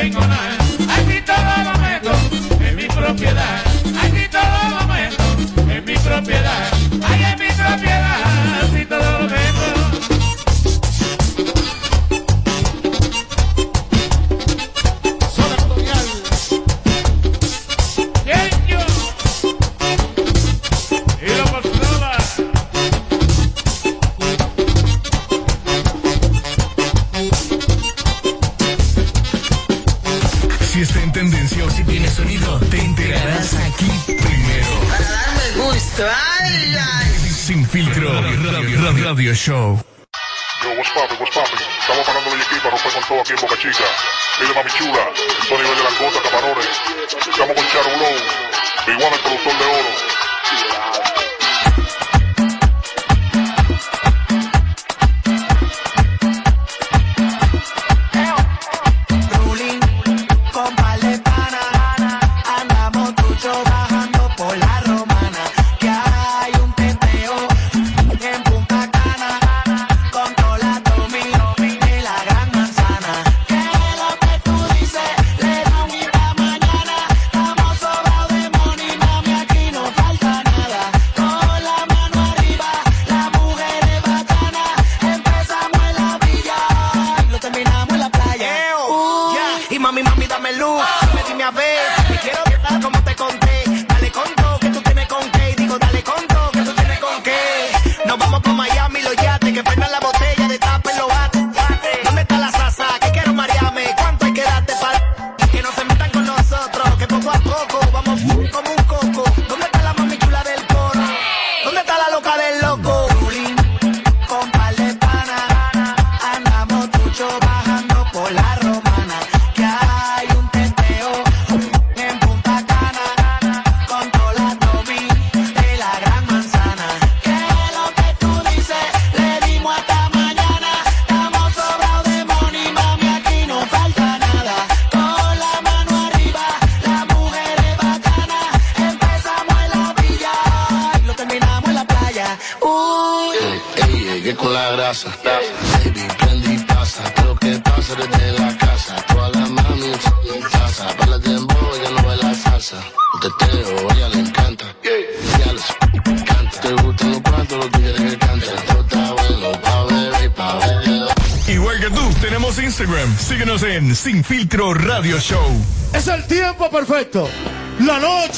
tengo nada. Aquí todo lo meto en mi propiedad. Aquí todo lo meto en mi propiedad. Ay, en mi propiedad. Aquí todo lo meto. aquí en Boca Chica. Mire mami chula, esto de langosta, camarones. Estamos con Charo Blow, Big el productor de oro.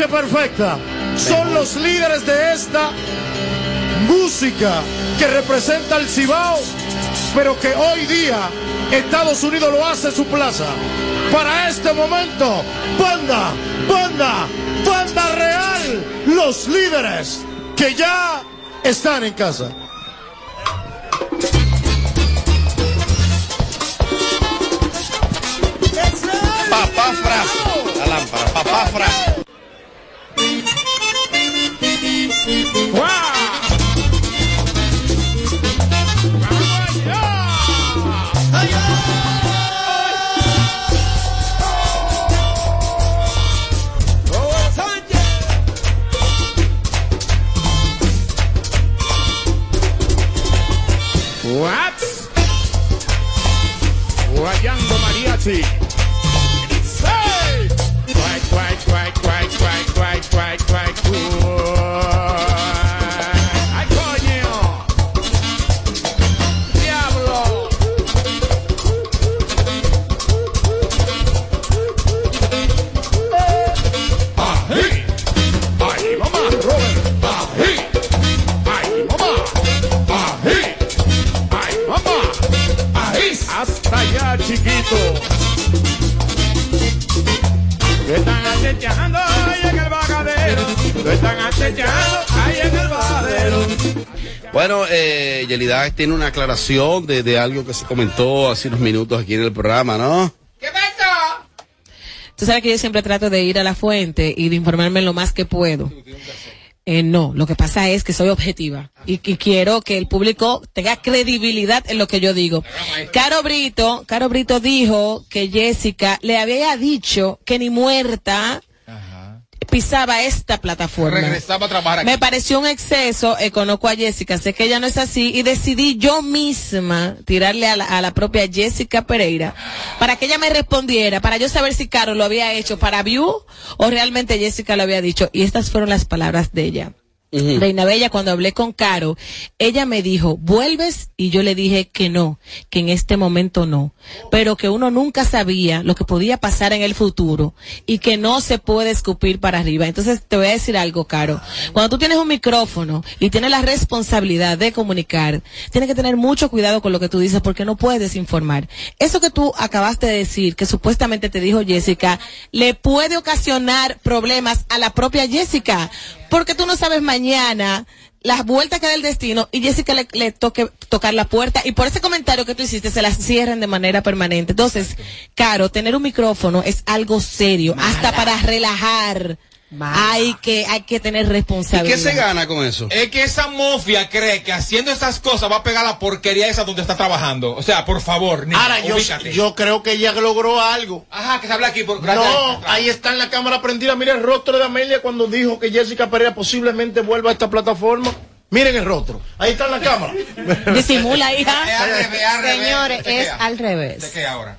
perfecta son los líderes de esta música que representa el Cibao, pero que hoy día Estados Unidos lo hace su plaza. Para este momento, banda, banda, banda real, los líderes que ya están en casa. Papá la lámpara, papá Bueno, eh, Yelida tiene una aclaración de, algo que se comentó hace unos minutos aquí en el programa, ¿no? ¿Qué pasó? Tú sabes que yo siempre trato de ir a la fuente y de informarme lo más que puedo. Eh, no, lo que pasa es que soy objetiva y, y, quiero que el público tenga credibilidad en lo que yo digo. Caro Brito, Caro Brito dijo que Jessica le había dicho que ni muerta pisaba esta plataforma. Regresaba a trabajar aquí. Me pareció un exceso, eh, conozco a Jessica, sé que ella no es así, y decidí yo misma tirarle a la, a la propia Jessica Pereira para que ella me respondiera, para yo saber si Caro lo había hecho para View o realmente Jessica lo había dicho. Y estas fueron las palabras de ella. Reina Bella, cuando hablé con Caro, ella me dijo, ¿vuelves? Y yo le dije que no, que en este momento no, pero que uno nunca sabía lo que podía pasar en el futuro y que no se puede escupir para arriba. Entonces te voy a decir algo, Caro. Cuando tú tienes un micrófono y tienes la responsabilidad de comunicar, tienes que tener mucho cuidado con lo que tú dices porque no puedes informar. Eso que tú acabaste de decir, que supuestamente te dijo Jessica, le puede ocasionar problemas a la propia Jessica porque tú no sabes mañana las vueltas que da el destino y Jessica le, le toque tocar la puerta y por ese comentario que tú hiciste se las cierren de manera permanente. Entonces, Caro, tener un micrófono es algo serio, hasta para relajar. Hay que, hay que tener ¿Y responsabilidad. qué se gana con eso? Es que esa mofia cree que haciendo esas cosas va a pegar la porquería esa donde está trabajando. O sea, por favor, niña, Ahora, yo, yo creo que ella logró algo. Ajá, que se habla aquí por No, ahí está en la cámara prendida. Mira el rostro de Amelia cuando dijo que Jessica Pereira posiblemente vuelva a esta plataforma. Miren el rostro. Ahí está en la cámara. Disimula, hija. Es al revés, al revés. Señores, ¿De es al revés. ¿De qué ahora?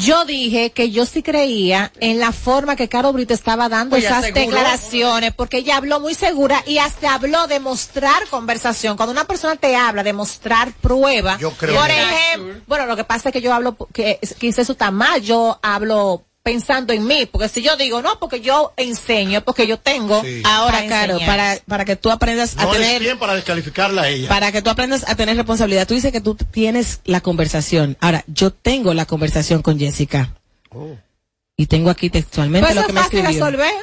Yo dije que yo sí creía en la forma que Caro Brito estaba dando Pues esas aseguró. declaraciones, porque ella habló muy segura y hasta habló de mostrar conversación. Cuando una persona te habla de mostrar prueba, Yo creo por ejemplo, bueno, lo que pasa es que yo hablo, que quise eso está mal, yo hablo pensando en mí, porque si yo digo, no, porque yo enseño, es porque yo tengo. Sí. Ahora, enseñar. para, para que tú aprendas a No tener bien para descalificarla a ella. para que tú aprendas a tener responsabilidad. Tú dices que tú tienes la conversación. Ahora, yo tengo la conversación con Jessica. Y tengo aquí textualmente Pues lo eso que es me escribió. resolver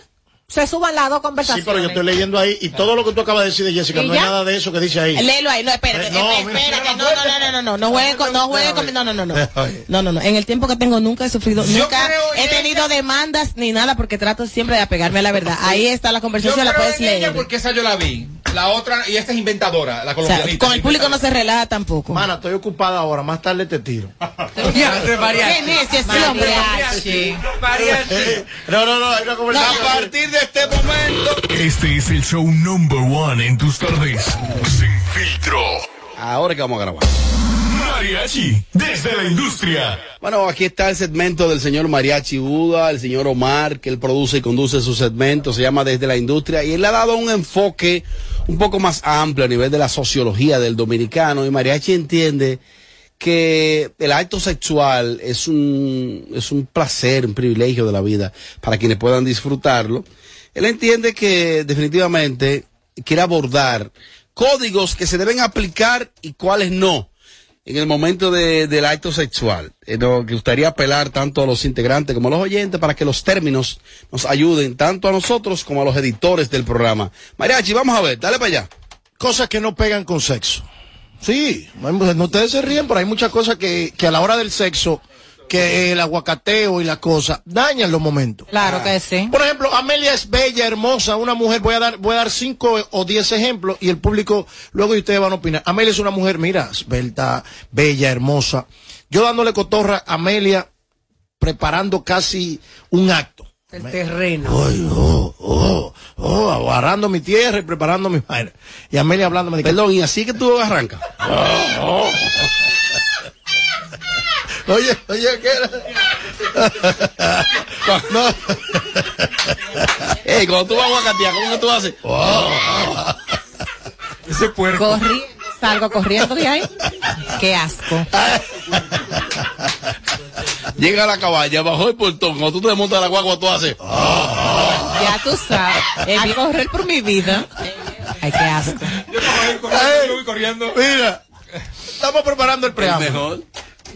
se suban las dos conversaciones. Sí, pero yo estoy leyendo ahí y todo lo que tú acabas de decir de Jessica, no hay nada de eso que dice ahí. Léelo ahí, no, espérate, eh, no, espérate, no, no, no, no, no, no juegue con, no juegue con, no, no, no, no, no, no, no, en el tiempo que tengo nunca he sufrido, nunca he tenido demandas ni nada porque trato siempre de apegarme a la verdad. Ahí está la conversación, la puedes leer. porque esa yo la vi. La otra, y esta es inventadora, la colombianita. con el público no se relaja tampoco. Mana, estoy ocupada ahora, más tarde te tiro. ¿Quién es ese hombre? No, no, no, hay una conversación. A partir de este momento. Este es el show number one en tus tardes. Sin filtro. Ahora que vamos a grabar. Mariachi, desde la industria. Bueno, aquí está el segmento del señor Mariachi Buda, el señor Omar, que él produce y conduce su segmento, se llama Desde la Industria, y él le ha dado un enfoque un poco más amplio a nivel de la sociología del dominicano, y Mariachi entiende que el acto sexual es un, es un placer, un privilegio de la vida para quienes puedan disfrutarlo. Él entiende que definitivamente quiere abordar códigos que se deben aplicar y cuáles no en el momento de- del acto sexual. Eh, nos gustaría apelar tanto a los integrantes como a los oyentes para que los términos nos ayuden tanto a nosotros como a los editores del programa. Mariachi, vamos a ver, dale para allá. Cosas que no pegan con sexo. Sí, no, ustedes se ríen, pero hay muchas cosas que, que a la hora del sexo, que el aguacateo y la cosa, dañan los momentos. Claro que sí. Por ejemplo, Amelia es bella, hermosa, una mujer, voy a dar, voy a dar cinco o diez ejemplos y el público, luego ustedes van a opinar. Amelia es una mujer, mira, esbelta, bella, hermosa. Yo dándole cotorra a Amelia, preparando casi un acto. El terreno. Ay, oh, oh, oh, agarrando mi tierra y preparando mi vaina. Y Amelia hablando me Perdón, y así que tú arrancas. Oye, oye, ¿qué era? no. Ey, cuando tú vas a aguacatear, ¿cómo que tú haces? Ese puerco. Corriendo, salgo corriendo de ahí. Qué asco. Llega a la caballa, bajó el portón, cuando tú te montas a la guagua, tú haces. Ya tú sabes. A correr por mi vida. Ay, qué asco. Yo voy corriendo, yo voy corriendo. Mira, estamos preparando el preámbulo. Mejor.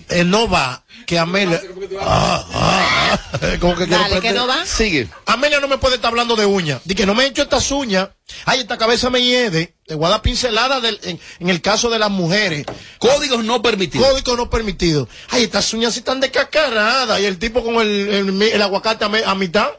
Eh, no va que Amelia. Ah, ah, ah. Como que quiero Dale, que no va. Sigue. Amelia no me puede estar hablando de uñas. Di que no me he hecho estas uñas. Ay, esta cabeza me hiede. Te voy a dar pincelada del- en, en el caso de las mujeres. Códigos no permitidos. Código no permitido. Ay, estas uñas sí están descacaradas. Y el tipo con el, el- el aguacate a, me- a mitad.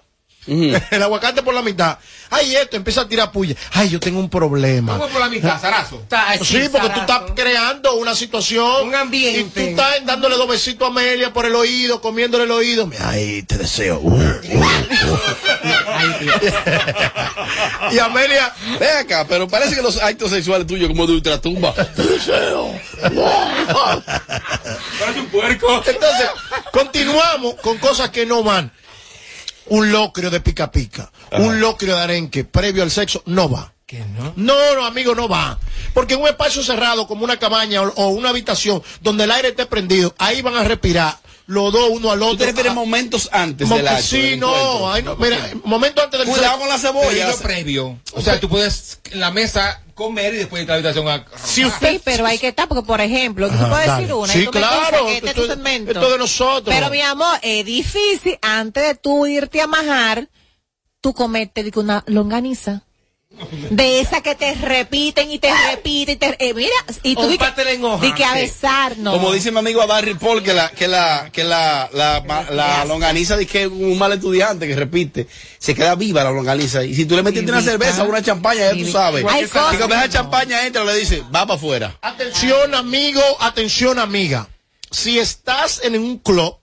El aguacate por la mitad. Ay, esto empieza a tirar puya. Ay, yo tengo un problema. ¿Cómo por la mitad, Sarazo? Sí, porque tú estás creando una situación. Un ambiente. Y tú estás dándole dos besitos a Amelia por el oído, comiéndole el oído. Ay, te deseo. Uh, uh, uh. y Amelia, Ve acá, pero parece que los actos sexuales tuyos como de ultratumba. Parece un puerco. Entonces, continuamos con cosas que no van. Un locrio de pica pica, un locrio de arenque previo al sexo, no va. ¿Qué no? No, no, amigo, no va. Porque en un espacio cerrado, como una cabaña o, o una habitación donde el aire esté prendido, ahí van a respirar los dos uno al ¿Tú te otro. refieres Ah, momentos antes mo- del acto? sí, del no, encuentro? ay, no, mira, momento antes del Cuidado sexo. con la cebolla. previo. O sea, tú puedes en la mesa comer y después ir a la habitación a. Si usted Sí, pero hay que estar, porque por ejemplo, tú Ajá, puedes dale. decir una Sí, y tú me claro, este es esto- tu segmento. esto de nosotros. Pero mi amor, es difícil antes de tú irte a majar, tú comete digo, una longaniza. De esa que te repiten y te repiten y te eh, mira y tú di que, pastel en hoja. di que a besarnos. Como dice mi amigo Barry Paul, que la, que la, que la, la, longaniza dice que es un mal estudiante que repite, se queda viva la longaniza. Y si tú le metiste una cerveza o una champaña, ya tú sabes. Hay Y cosas cuando esa que no. champaña entra, le dice, va para afuera. Atención, amigo, atención, amiga. Si estás en un club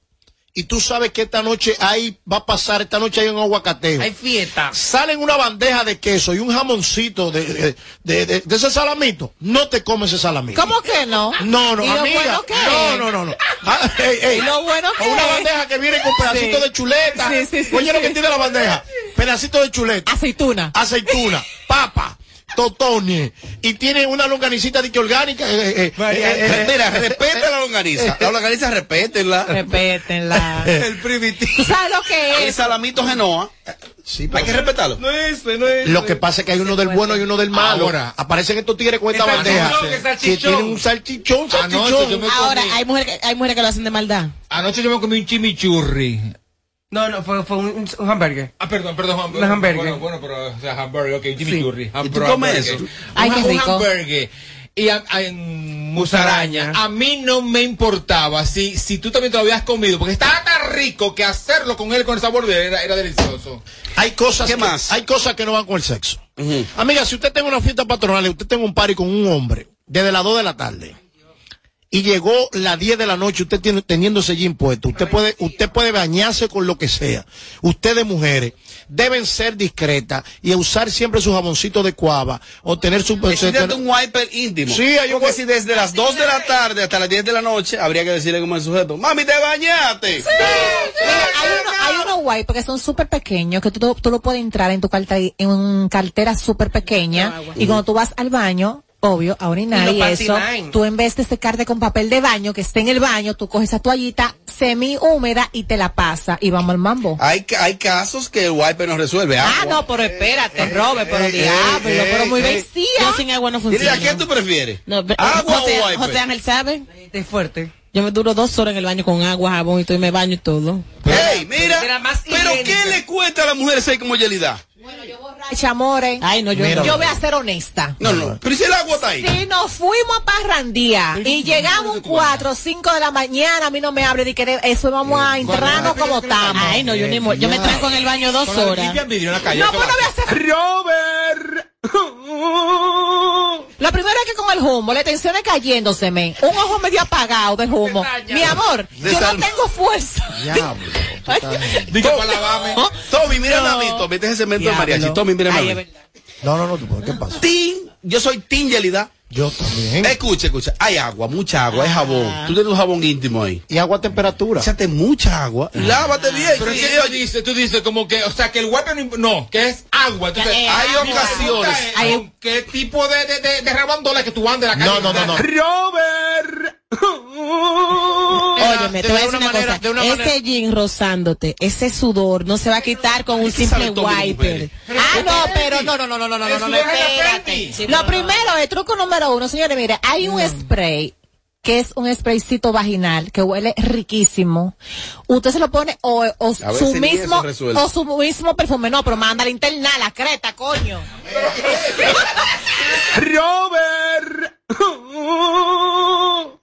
y tú sabes que esta noche ahí va a pasar, esta noche hay un aguacateo. Hay fiesta. Salen una bandeja de queso y un jamoncito de, de, de- de- de ese salamito. No te comes ese salamito. ¿Cómo que no? No, no, ¿Y lo amiga. bueno que no, no, no, no. Ah, ey, ey. ¿Y lo bueno que O una es? bandeja que viene con pedacitos Sí. de chuleta. Sí, sí, sí, Oye lo sí. que tiene la bandeja. Pedacito de chuleta. Aceituna. Aceituna. Papa. Totones. Y tiene una longanicita de que orgánica. eh, eh, eh, Mira, respeta la longaniza. La longaniza, respétenla. Repétenla. El primitivo. ¿Tú sabes lo que El es? salamito genoa. Sí, Hay pero- que respetarlo. No es, no es. Lo que pasa es que hay uno del bueno y uno del malo. Ahora. aparecen estos tigres con esta El bandeja. el Que salchichón. tienen un salchichón, Anoche salchichón. yo me Ahora, hay mujeres, que, hay mujeres que lo hacen de maldad. Anoche yo me comí un chimichurri. No, no, fue, fue un, un hamburger. Ah, perdón, perdón, hamburger. Un hamburger. Bueno, bueno, pero, o sea, hamburger, ok, chimichurri. ¿Y tú comes eso? Ay, qué un rico. hamburger. Y a- a- en musaraña. A mí no me importaba si, si tú también te lo habías comido, porque estaba tan rico que hacerlo con él con el sabor de él era, era delicioso. Hay cosas ¿Qué que, más? Hay cosas que no van con el sexo. Amiga, si usted tiene una fiesta patronal y usted tiene un party con un hombre desde las 2 de la tarde y llegó las 10 de la noche, usted tiene, teniendo ese jean puesto, usted puede, usted puede bañarse con lo que sea. Ustedes mujeres deben ser discretas y usar siempre su jamoncito de cuava o tener su... Existe un wiper íntimo. Sí, hay un Porque si desde las 2 de la tarde hasta las 10 de la noche, habría que decirle como el sujeto, mami, te bañaste. Mira, hay uno, hay unos guay porque son súper pequeños que tú, tú lo puedes entrar en tu cartera, en una cartera súper pequeña y cuando tú vas al baño, obvio, a orinar Y y, eso, tú en vez de secarte con papel de baño que esté en el baño, tú coges esa toallita semi húmeda y te la pasa y vamos al mambo. Hay, hay casos que el wiper no resuelve. Ah, agua. no, pero espérate, Robert, pero eh, diablo, eh, pero muy eh. vencida. Yo sin agua no funciona. ¿a quién tú prefieres? No, pero- ¿Agua José, o wiper? José Ángel sabe. Es fuerte. Yo me duro dos horas en el baño con agua, jabón y todo y me baño y todo. Ey, mira, Era más pero ¿qué higiénica. le cuesta a la mujer ser como Yelida? Chamores. Ay, no, yo Mira, no. Yo voy a ser honesta. No, no, pero si el agua está ahí. Si nos fuimos a Parrandía y llegamos 4 o 5 de la mañana, a mí no me hable de que eso vamos a entrarnos como estamos. Ay, no, yo ni Yo me tranco en el baño dos horas. No, ¿qué pues no voy a hacer. Robert. Lo primero es que con el humo, la tensión es cayéndose, men. Un ojo medio apagado del humo. Mi amor, yo no tengo fuerza. Diablo. para lavarme. Tommy, mírame No. a mí, Tommy, este es el cemento de mariachi. Tommy, mírame Ay, a mí. No, no, no, ¿qué pasa? Tin, yo soy Tin Yelida. Yo también. Escucha, escucha, hay agua, mucha agua, hay jabón. Tú tienes un jabón íntimo ahí. Y agua a temperatura. Échate mucha agua y lávate bien. Pero es que tú dices, tú dices como que, o sea, que el wiper no, no, que es agua. Entonces, Eh, hay ocasiones. ¿con ¿Qué tipo de, de, de, de rabandola que tú andes en la No, calle? no, no, no. Robert. Óyeme, te de voy a decir una una, manera- cosa. de una ese manera- jean rozándote, ese sudor, no se va a quitar con un Ay, ¿qué sabe simple wiper. Ah, no, pero no, no, no, no, no, no, no, no, espérate. Lo primero, el truco número uno, señores, mire, hay un spray que es un spraycito vaginal que huele riquísimo. Usted se lo pone o, o su mismo o su mismo perfume, no, pero manda la interna, la creta, coño. Robert.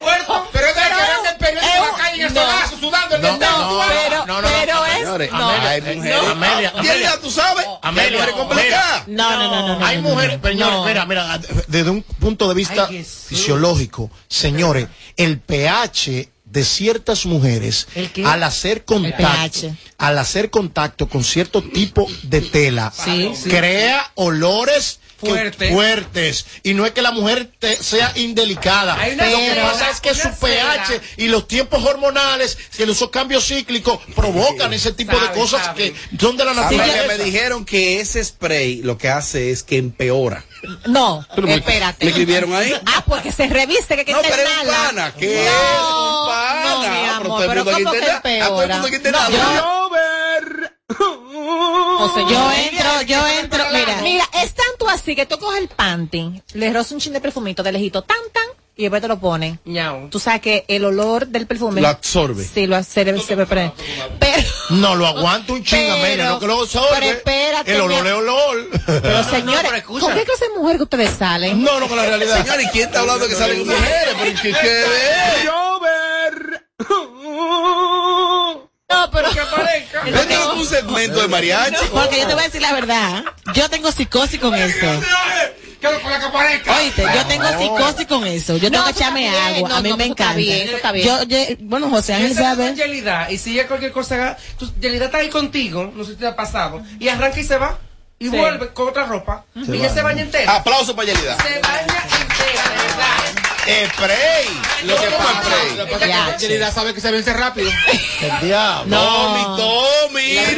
Puerto, pero es de que ves el periódico en la calle en el no. solazo sudando el No, no, pero, no, no, pero no, es, Señores, no. hay mujeres. Amelia, Amelia. tú sabes. Amelia, Hay mujeres complicadas. No, no, no, no, no. Hay no, no, mujeres, no. señores, No. mira, mira, desde un punto de vista Ay, fisiológico, señores, el pH de ciertas mujeres al hacer contacto, al hacer contacto con cierto tipo de tela, Sí, sí. crea olores que- Fuerte. fuertes. Y no es que la mujer te- sea indelicada. Una Lo que pasa es que su pH y los tiempos hormonales, que esos cambios cíclicos provocan ese tipo de Sabe, cosas sabe. que son de la naturaleza. que me dijeron que ese spray lo que hace es que empeora. No, Pero espérate. ¿Me escribieron ahí? Ah, pues que se reviste, que, que No, pero es pana, ¿qué es? no, Un pana. No, mi Pero amor, pero aquí ¿cómo que ah, el empeora? mundo aquí interna- No, o sea, Yo entro, yo entro, mira. Mira, es tanto así que tú coges el panty, le rozas un chin de perfumito de lejito, tan, tan, y después te lo pones. Ñau. Tú sabes que el olor del perfume... Lo absorbe. Sí, lo absorbe. se pre- Pero, No, lo aguanta un chinga, Pero- Amelia, no que lo absorbe. pero espérate, El olor es olor. pero señores, ¿con qué clase de mujer que ustedes salen? No, no, con la realidad. Señor, ¿y quién está hablando que salen mujeres? Pero ¿qué? No, pero... Este es un segmento de mariachi. Porque yo te voy a decir la verdad. Yo tengo psicosis con eso. Oíste, yo tengo psicosis con eso. Yo tengo No, que echarme agua. no, a mí no, me eso está encanta. bien, eso está bien. Yo, yo- bueno, José Ángel es sabe. Yelida, y si ella cualquier cosa haga, tú, Yelida está ahí contigo, no sé si te ha pasado, y arranca y se va, y Sí. vuelve con otra ropa, y ella se baña entera. Aplauso para Yelida. Se baña. Spray. Lo que pasa spray. Lo que pasa es que sabe que se vence rápido. El diablo. Tommy, Tommy.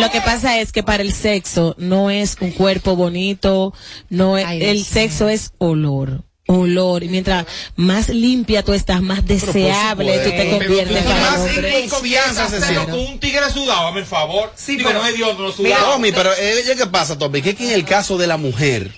Lo que pasa es que para el sexo no es un cuerpo bonito, no es, Ay, el sexo es olor. Olor. Y mientras más limpia tú estás, más deseable tú te conviertes Pero para más en confianza hacerlo con un tigre sudado, hazme el favor. Digo, no es Dios, no sudado. Tommy, pero eh, ¿qué pasa, Tommy? Que es que en el caso de la mujer,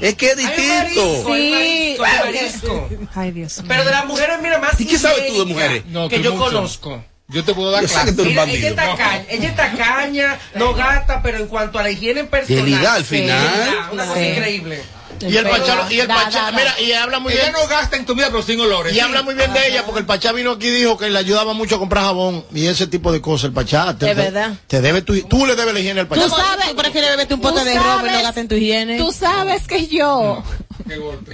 es que es distinto. Sí, Sí. marisco. Ay, Dios mío. Pero de las mujeres, mira, más ¿Y qué sabes tú de mujeres? No, que yo mucho. conozco. Yo te puedo dar clase. Mira, ella está caña, ella está caña, no gasta, pero en cuanto a la higiene personal. Yelida, al sí, final. Una cosa Sí. increíble. Y el Pachá, y el Da, Pachá, da, da. mira, y habla muy Ella bien. no gasta en comida, pero sin olores. Y habla muy bien de ella porque el Pachá vino aquí y dijo que le ayudaba mucho a comprar jabón y ese tipo de cosas. El Pachá te, Es verdad. te debe tu, tú le debes la higiene al Pachá. Tú sabes, tú prefieres beberte un pote de romo y no gastar en tu higiene. Tú sabes que yo...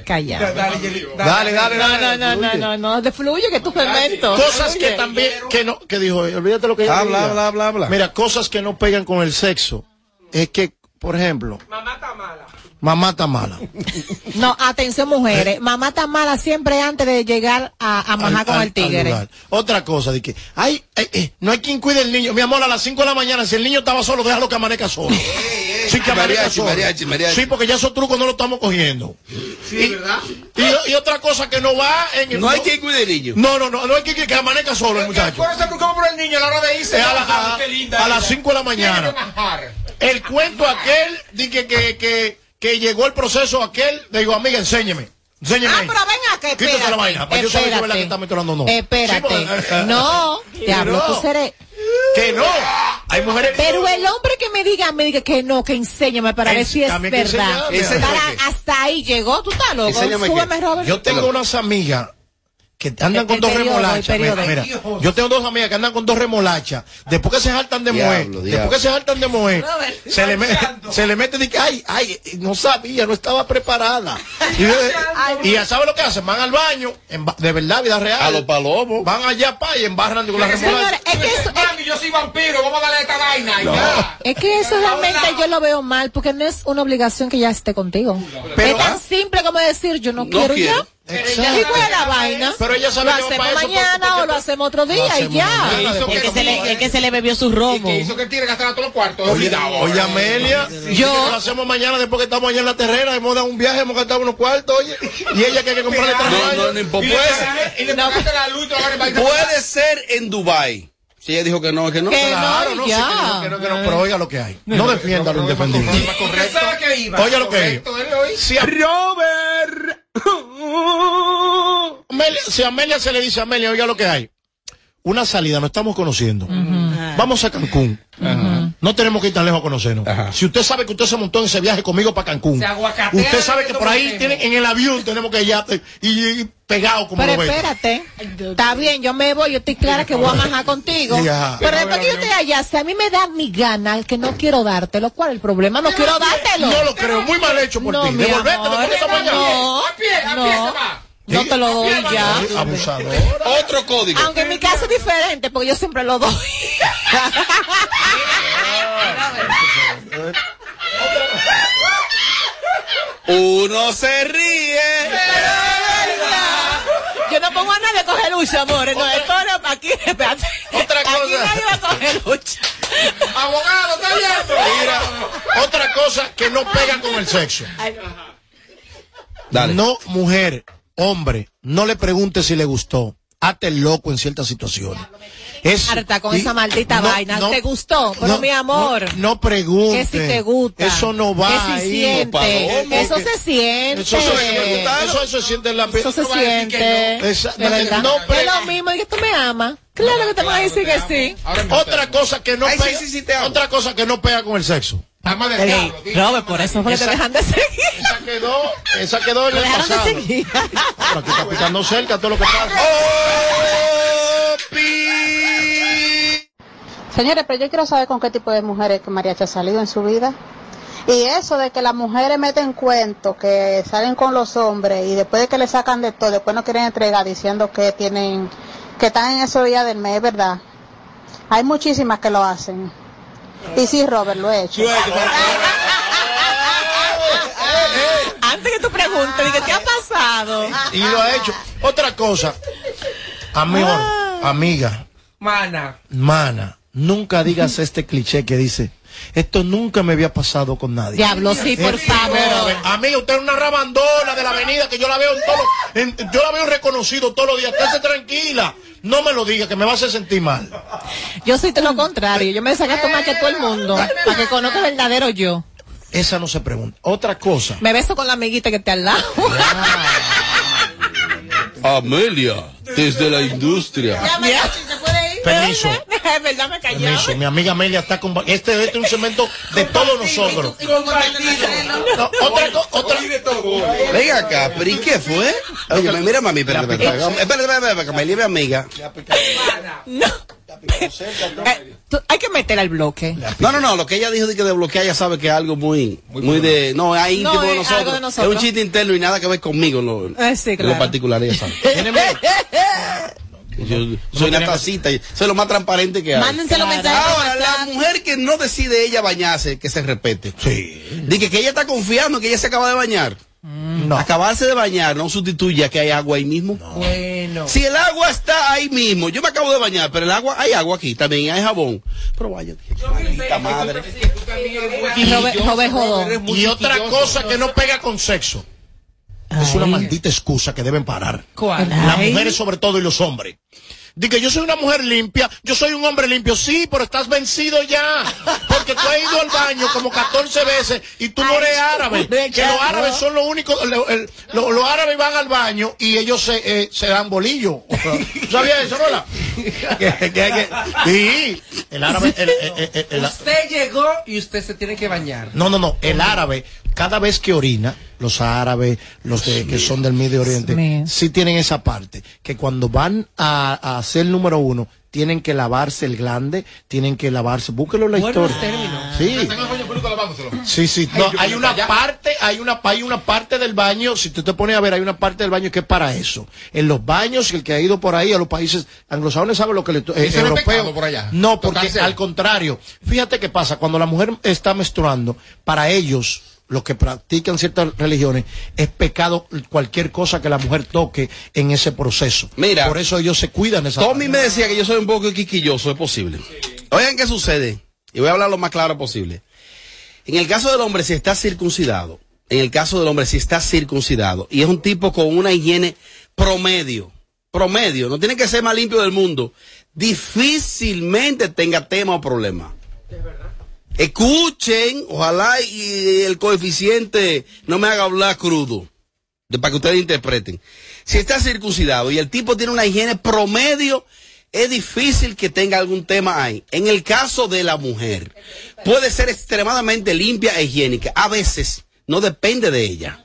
Callado. Dale, Dale, dale, No, dale. no, no, no, no, no, de fluye que tú fermento. Cosas que también, que no, que dijo, olvídate lo que ella Habla, habla, habla, habla. Mira, cosas que no pegan con el sexo. Es que, por ejemplo, Mamá está mala. mamá está mala. No, atención mujeres, mamá está mala siempre antes de llegar a, a majar Al- con al- el tigre. Otra cosa, de que, ay, ay, eh, no hay quien cuide el niño. Mi amor, a las 5 de la mañana, si el niño estaba solo, déjalo que amanezca solo. Sí, que amanezca Mariachi, solo. mariachi, mariachi. Sí, porque ya esos trucos no los estamos cogiendo. Sí, ¿verdad? Y, y otra cosa que no va en el. No hay quien cuide el niño. No, no, no, no hay que, que, que amanezca solo el muchacho. Eso se por el niño a la hora de irse. A la- a- Qué linda a las ella. 5 de la mañana. El cuento aquel de que, que, que, que llegó el proceso aquel, le digo, amiga, enséñeme. Enséñeme. Ah, pero ven acá, Quítate espérate. la vaina, para yo saber que es verdad que espérate. está metiendo no. Espérate. Sí, porque- no, diablo, no. tú seré. Que no. Hay mujeres. Pero el hombre que me diga, me diga que no, que enséñame para ver Es- si es verdad. Enséñame Para, hasta ahí llegó, tú estás loco. Súbeme, Robert. Yo tengo unas amigas que andan El- con dos periodo, remolachas. Mira, mira, yo tengo dos amigas que andan con dos remolachas. Después que se saltan de moer, después que se saltan de moer, se le, me- marchando. se le mete de que, ay, ay, no sabía, no estaba preparada. Y, y ya sabe lo que hacen, van al baño, en de verdad, vida real. A los palomos. Van allá pa y embarran con la remolacha. Es que eso, Mami, yo soy vampiro, vamos a darle esta vaina. y ya. es que eso realmente yo lo veo mal, porque no es una obligación que ya esté contigo. Pero- es tan simple como decir, yo no, No quiero, quiero. ya. Exacto. ¿Y cuál es la vaina? Pero ella sabe lo hacemos mañana porque- o lo hacemos otro día y hacemos ya. mañana, Es que, que se le, es que se le bebió su romo. Que hizo que el tigre gastara todos los cuartos. Oye, oye, Amelia, yo lo hacemos mañana después que estamos allá en la terrera, hemos dado un viaje, hemos gastado unos cuartos, oye, y ella que hay que comprarle No, traje no, no importa. Y Puede y le la luz y a invitar. puede ser en Dubai. Si ella dijo que no, que no. Que Claro, no, no, y sí, ya. que no, que no, que no, pero oiga lo que hay. No defienda lo indefendible. ¿Usted sabe que iba? Oye lo que a Robert. Amelia, si a Amelia se le dice Amelia, oiga lo que hay. Una salida, nos estamos conociendo. Vamos a Cancún. No tenemos que ir tan lejos a conocernos. Ajá. Si usted sabe que usted se montó en ese viaje conmigo para Cancún, usted sabe que por ahí tienen, en el avión tenemos que ir ya y, y pegado como Pero lo espérate, está bien, yo me voy, yo estoy clara que voy a majar contigo. Ya. Pero después que yo esté allá, si a mí me da mi gana, que no quiero dártelo, ¿cuál es el problema? No quiero dártelo. No lo creo, muy mal hecho por No, ti. mi Devolverte amor, después de esta mañana. no, A pie, a pie no. se va. No te lo doy ya. Abusador. Otro código. Aunque en mi caso es diferente, porque yo siempre lo doy. Uno se ríe. Yo no pongo a nadie a coger lucha, amores. No, esto no, aquí, espérate. Otra Aquí cosa. nadie va a coger lucha. Abogado, está viendo. Mira, otra cosa que no pega con el sexo. Dale. No, mujer, hombre, no le pregunte si le gustó. Hazte el loco en ciertas situaciones. Es, Harta con y- esa maldita no, vaina. no, ¿Te gustó? Pero no, mi amor. No, no pregunte. Que si te gusta. Eso no va Que si ahí. siente. Eso se siente. Eso se, eso, eso se siente en la piel. Eso se No va a decir siente. que no. Esa- de verdad. es lo mismo. Y que tú me amas. Claro que te vas a decir que sí. Otra cosa que no pega. Otra cosa que no pega con el sexo. Diablo, tío. Robert, por eso fue que te dejan de seguir. Esa quedó, esa quedó en el dejaron de pasado. seguir. Pero aquí está picando cerca todo lo que pasa. Señores, pero yo quiero saber con qué tipo de mujeres que Mariachi ha salido en su vida. Y eso de que las mujeres meten cuentos, que salen con los hombres y después de que le sacan de todo, después no quieren entregar diciendo que tienen, que están en esos días del mes, ¿verdad? Hay muchísimas que lo hacen. Y sí, Robert, lo he hecho. Antes que tú preguntes, dije, ¿qué ha pasado? Y lo ha hecho. Otra cosa. Amigo, amiga, Mana. mana, nunca digas este cliché que dice, esto nunca me había pasado con nadie. Diablo, sí, por favor. vez. Amiga, usted es una rabandona de la avenida que yo la veo en todo, en- yo la veo reconocido todos los días. Estése tranquila. No me lo diga, que me va a hacer sentir mal. Yo soy todo lo contrario. Yo me desacato más que todo el mundo. Para que conozca el verdadero yo. Esa no se pregunta. Otra cosa. Me beso con la amiguita que está al lado. Amelia, desde la industria. Permiso. Es verdad, me callé. Permiso, mi amiga Amelia está con... Este, este es un cemento de todos nosotros. No, otra, otra, Venga acá, pero ¿y qué fue? Oye, mira mami, espérate, espérate, espérate, espérate, espérate, espérate, que me libre amiga. No. Eh, hay que meter al bloque. No, no, no, lo que ella dijo de que desbloquear ya sabe que es algo muy, muy de, no, es íntimo No, de, es nosotros. algo de nosotros. Es un chiste interno y nada que ver conmigo en lo, Eh, sí, claro. lo particular, ella sabe. Yo soy una tacita, y soy lo más transparente que hay. Mándense los mensajes Ahora, la mujer que no decide ella bañarse, que se respete. Sí. Dice que ella está confiando en que ella se acaba de bañar. No. Acabarse de bañar no sustituye a que hay agua ahí mismo. Bueno. Si el agua está ahí mismo, yo me acabo de bañar, pero el agua, hay agua aquí, también hay jabón. Pero vaya, madre. Y otra cosa que no pega con sexo. Es una maldita excusa que deben parar. ¿Cuál? Las mujeres sobre todo y los hombres. Dice que yo soy una mujer limpia, yo soy un hombre limpio. Sí, pero estás vencido ya. Porque tú has ido al baño como 14 veces y tú no eres árabe. Que los árabes son los únicos, lo- el- lo- los árabes van al baño y ellos se, eh, se dan bolillo. ¿Tú sabías eso, Rola? Sí, el árabe, el- el- Usted llegó y usted se tiene que bañar. no, no, no. El árabe, cada vez que orina, los árabes, los de- que son del Medio Oriente, sí tienen esa parte. Que cuando van a, a hacer el número uno, tienen que lavarse el glande, tienen que lavarse. Búsquelo en la Buenos historia. términos. Sí. Sí, sí. No, hay una parte, hay una, hay una parte del baño, si tú te pones a ver, hay una parte del baño que es para eso. En los baños, el que ha ido por ahí a los países anglosajones sabe lo que le eh, ¿Eso no es europeo. por allá? No, porque Tocarse. al contrario. Fíjate qué pasa, cuando la mujer está menstruando, para ellos, los que practican ciertas religiones, es pecado cualquier cosa que la mujer toque en ese proceso. Mira. Por eso ellos se cuidan de esa Tommy me decía que yo soy un poco quisquilloso, es posible. Oigan qué sucede, y voy a hablar lo más claro posible. En el caso del hombre, si está circuncidado, en el caso del hombre, si está circuncidado, y es un tipo con una higiene promedio, promedio, no tiene que ser más limpio del mundo, difícilmente tenga tema o problema. Escuchen, ojalá y el coeficiente no me haga hablar crudo, de, para que ustedes interpreten. Si está circuncidado y el tipo tiene una higiene promedio, es difícil que tenga algún tema ahí. En el caso de la mujer, puede ser extremadamente limpia e higiénica. A veces no depende de ella.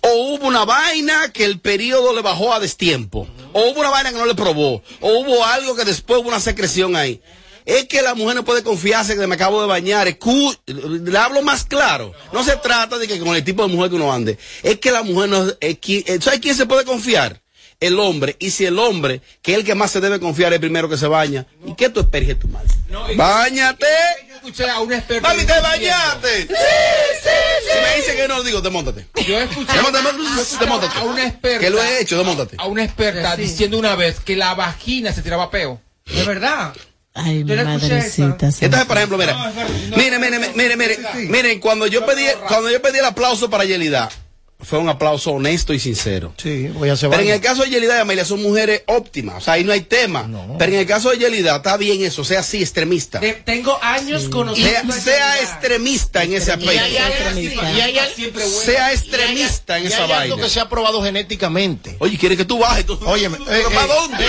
O hubo una vaina que el periodo le bajó a destiempo. O hubo una vaina que no le probó. O hubo algo que después hubo una secreción ahí. Es que la mujer no puede confiarse que me acabo de bañar. Escu- le hablo más claro. No se trata de que con el tipo de mujer que uno ande. Es que la mujer no es qui- eh, ¿Sabes quién se puede confiar? El hombre. Y si el hombre, que es el que más se debe confiar, es el primero que se baña. ¿Y qué tú esperes de tu madre? ¡Báñate! Yo escuché a un experto. ¡Mami, te bañaste! Sí, sí, sí. Si me dice que no, digo, desmontate. Yo escuché escuché a una experta. Que lo he hecho, desmontate. A una experta Sí. diciendo una vez que la vagina se tiraba peo. De verdad. Ay, escuché madrecita. sí. Entonces, por ejemplo, mira, mire, mire, mire, mire, miren, cuando yo pedí, cuando yo pedí el aplauso para Yelida, fue un aplauso honesto y sincero. Sí, voy a hacer Pero en el caso de Yelida y Amelia son mujeres óptimas, o sea, ahí no hay tema. Pero en el caso de Yelida, está bien eso, sea así, extremista. De- tengo años conociendo. Sea, sea extremista en ese Y hay, aspecto. Sea extremista en y esa hay algo vaina. que se ha probado genéticamente. Oye, quiere que tú bajes. Tú, Óyeme, eh, ¿Pero eh, para dónde?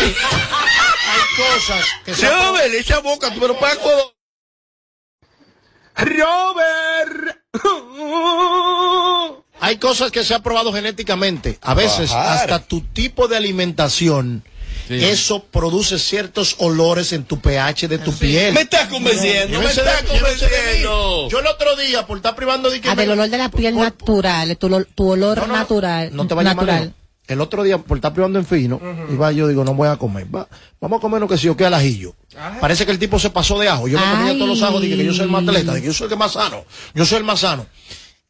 Hay cosas que se han probado- Robert, echa boca, pero para codo. Robert. Hay cosas que se ha probado genéticamente. A veces, Bajar. hasta tu tipo de alimentación, eso produce ciertos olores en tu pH de tu piel. Me estás convenciendo, me estás convenciendo. Yo el otro día, por estar privando de que Ah, me- del olor de la piel natural, tu, olor- tu olor No, no, natural. No te vayas natural. El otro día, por estar privando en fino, iba yo, digo, no voy a comer. Va, vamos a comer lo que sí o que al ajillo. Parece que el tipo se pasó de ajo. Yo me comía todos los ajos, dije que yo soy el más atleta, dije que yo soy el que más sano. Yo soy el más sano.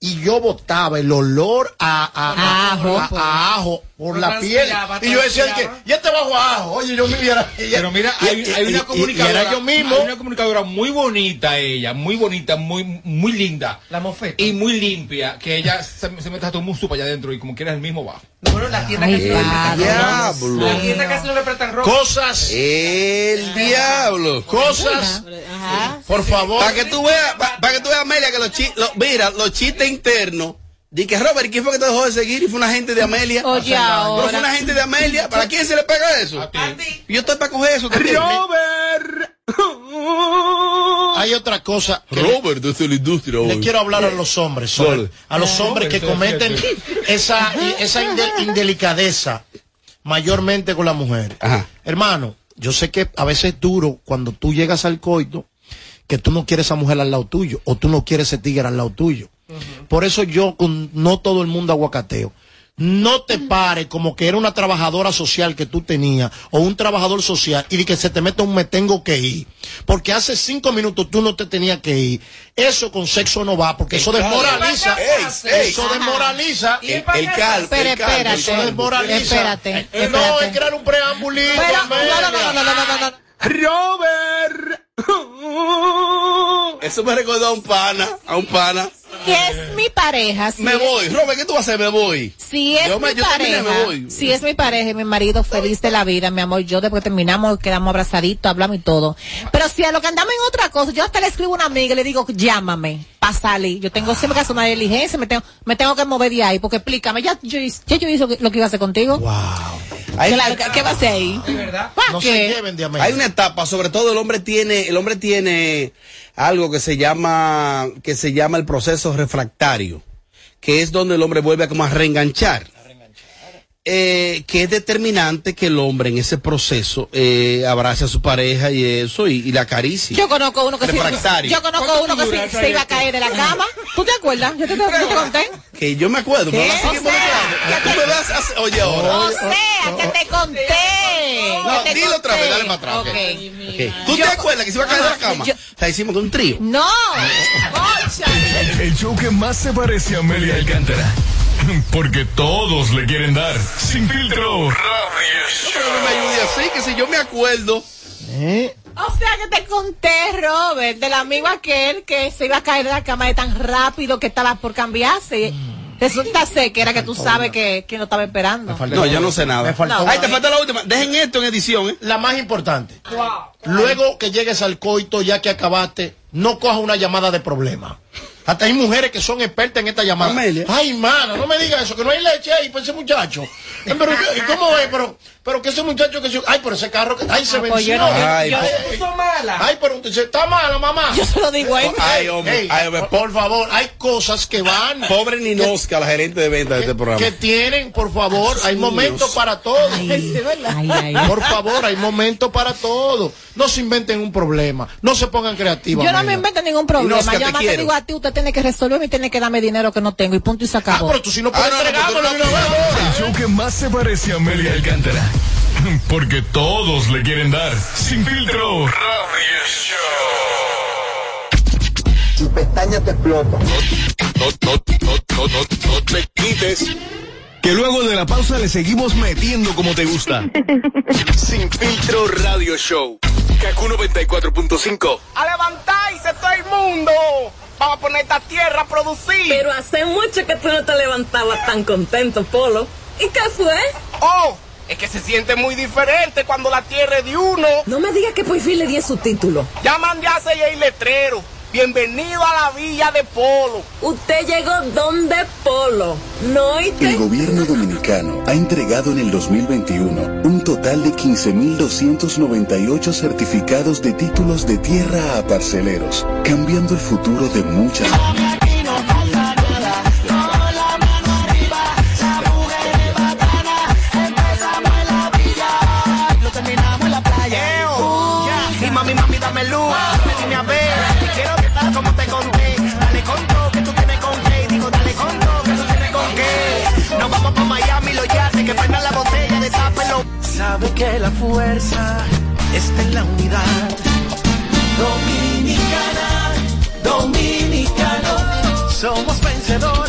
Y yo botaba el olor a, a, a- Ajo, a- pues. a ajo por No la piel. Y yo decía que, y este bajo a ajo. Oye, yo me viera. Pero mira, hay, hay una comunicadora. Y era yo mismo. Hay una comunicadora muy bonita ella, muy bonita, muy, muy linda. La mofeta. Y muy limpia, que ella se, se mete hasta un musto para allá adentro y como quiera el mismo va. Bueno, la tienda Ay, casi no le prestan Diablo. ropa. La tienda casi no le prestan ropa. Cosas, El diablo. cosas, Ajá. por favor. Para que tú veas, para que tú veas, Amelia, que los chistes, mira, los chistes internos. Di que Robert, ¿y ¿quién fue que te dejó de seguir? Y fue una gente de Amelia. Oye, Pero ahora. fue una gente de Amelia. ¿Para quién se le pega eso? A ti. Yo estoy para coger eso también. Robert. Hay otra cosa que le- Robert, desde la industria. Le hoy. quiero hablar a los hombres, sobre- a los hombres que cometen esa, esa inde- indelicadeza mayormente con la mujer. Ajá. Hermano, yo sé que a veces es duro cuando tú llegas al coito que tú no quieres a esa mujer al lado tuyo o tú no quieres ese tigre al lado tuyo. Por eso yo con no todo el mundo aguacateo. No te pares como que era una trabajadora social que tú tenías o un trabajador social y de que se te mete un me tengo que ir. Porque hace cinco minutos tú no te tenías que ir. Eso con sexo no va porque eso desmoraliza. Eso desmoraliza. El, el calvo. Pero espérate, Eso calvo. desmoraliza. Espérate, Eh, espérate. No, es crear un preambulito. Pero, no, Amelia. no, no, no, no, no, no, no. Robert. Eso me recordó a un pana, a un pana. Si es mi pareja, si Me es- voy. Robert, ¿qué tú vas a hacer? Me voy. Si es Yo me- mi pareja, me voy. si es mi pareja y mi marido feliz de la vida, mi amor, yo después terminamos, quedamos abrazaditos, hablamos y todo. Pero si a lo que andamos en otra cosa, yo hasta le escribo a una amiga y le digo, llámame, para salir. Yo tengo siempre que hacer una diligencia, me tengo, me tengo que mover de ahí, porque explícame, ya yo, hice- ya yo hice lo que- iba a hacer contigo. Hay, Claro, ¿qué, qué va a hacer ahí? De verdad. ¿Para No qué? se lleven de hay una etapa, sobre todo el hombre tiene, el hombre tiene algo que se llama, que se llama el proceso refractario, que es donde el hombre vuelve a como a reenganchar. Eh, que es determinante que el hombre en ese proceso eh, abrace a su pareja y eso y, y la acaricie. Yo conozco uno que sí, yo conozco ¿Cuánto uno que sí, se iba a caer de la cama. ¿Tú te acuerdas? Yo te, yo te conté. Que yo me acuerdo, oye ahora. O sea, que te conté. No, que te dilo otra vez, dale para atrás. ¿Tú te acuerdas que se iba a caer de la cama? yo- o sea, hicimos un trío. No. Cónchale. El show que más se parece a Amelia Alcántara. Porque todos le quieren dar. Sin filtro. Pero no me ayude así, que si yo me acuerdo. ¿Eh? O sea que te conté, Robert, del amigo aquel que se iba a caer de la cama de tan rápido que estaba por cambiarse. Resulta ser que era que tú sabes que, que no estaba esperando. No, yo no sé nada. Me faltó Ay, una. te falta la última. Dejen esto en edición, ¿eh? La más importante. Luego que llegues al coito, ya que acabaste, no cojas una llamada de problema. Hasta hay mujeres que son expertas en esta llamada. Amelia. Ay, mano, no me digas eso, que no hay leche ahí para ese muchacho. Pero, ¿y ¿cómo es? Pero, pero que ese muchacho que se... Ay, pero ese carro que... Ay, se Ah, pues venció. ay, yo- puso mala. Ay, pero usted dice, está mala, mamá. Yo se lo digo a él. Ay, hombre, Ey, ay, hombre, por, favor, hay cosas que van... Pobre que- Ninosca, la gerente de ventas de este programa. que tienen, por favor, hay Dios. momentos para todo. Por favor, hay momentos para todo. No se inventen un problema, no se pongan creativos. Yo no me invento ningún problema. Inosca, Yo más te digo a ti, usted tiene que resolverme y tiene que darme dinero que no tengo y punto y se acabó. pero tú si no puedes Ah, no, no, entregarlo, pero no, no, no, El show que más se parece a Amelia Alcántara. Porque todos le quieren dar. Sin filtro. Radio Show. Tu pestaña te explota. No, no, no, no, no, no te quites. Que luego de la pausa le seguimos metiendo como te gusta. Sin filtro Radio Show. Kaku 94.5. A levantarse todo el mundo. Vamos a poner esta tierra a producir. Pero hace mucho que tú no te levantabas tan contento, Polo. ¿Y qué fue? Oh, es que se siente muy diferente cuando la tierra es de uno. No me digas que por fin le di su título. Ya mandé a el letrero. Bienvenido a la villa de Polo. Usted llegó donde Polo. No y El gobierno dominicano ha entregado en el 2021 un total de 15.298 certificados de títulos de tierra a parceleros, cambiando el futuro de muchas. Sabe que la fuerza está en la unidad. Dominicana, dominicano. Somos vencedores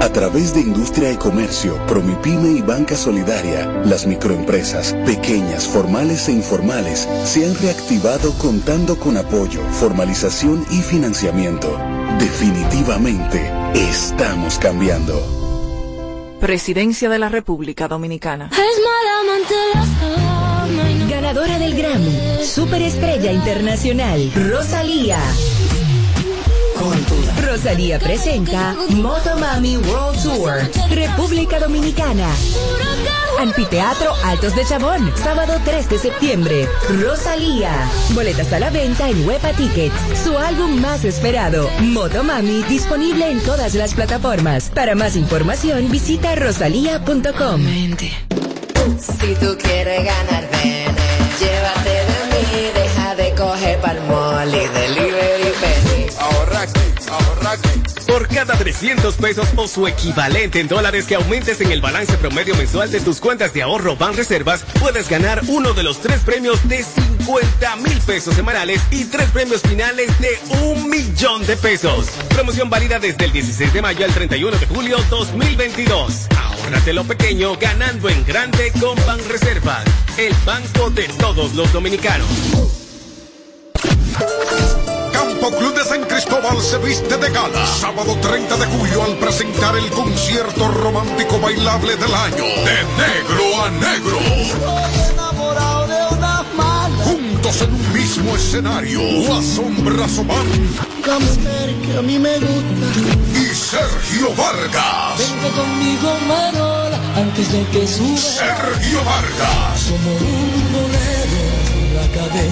A través de Industria y Comercio, Promipyme y Banca Solidaria, las microempresas, pequeñas, formales e informales, se han reactivado contando con apoyo, formalización y financiamiento. Definitivamente, estamos cambiando. Presidencia de la República Dominicana. Ganadora del Grammy, Superestrella Internacional, Rosalía. Rosalía presenta Motomami World Tour, República Dominicana. Anfiteatro Altos de Chabón, sábado 3 de septiembre. Rosalía. Boletas a la venta en Huepa Tickets. Su álbum más esperado, Motomami, disponible en todas las plataformas. Para más información, visita rosalía.com. Si tú quieres ganar, ven, llévate de mí, deja de coger palmol y Por cada 300 pesos o su equivalente en dólares que aumentes en el balance promedio mensual de tus cuentas de ahorro Ban Reservas, puedes ganar uno de los tres premios de 50 mil pesos semanales y tres premios finales de un millón de pesos. Promoción válida desde el 16 de mayo al 31 de julio 2022. Ahórrate lo pequeño ganando en grande con Ban Reservas, el banco de todos los dominicanos. Campo Club de San Cristóbal se viste de gala. Sábado 30 de julio al presentar el concierto romántico bailable del año. De negro a negro. Un juntos en un mismo escenario. Guasón Brazomán que a mí me gusta. y Sergio Vargas. Venga conmigo, Marola, antes de que suba. Sergio Vargas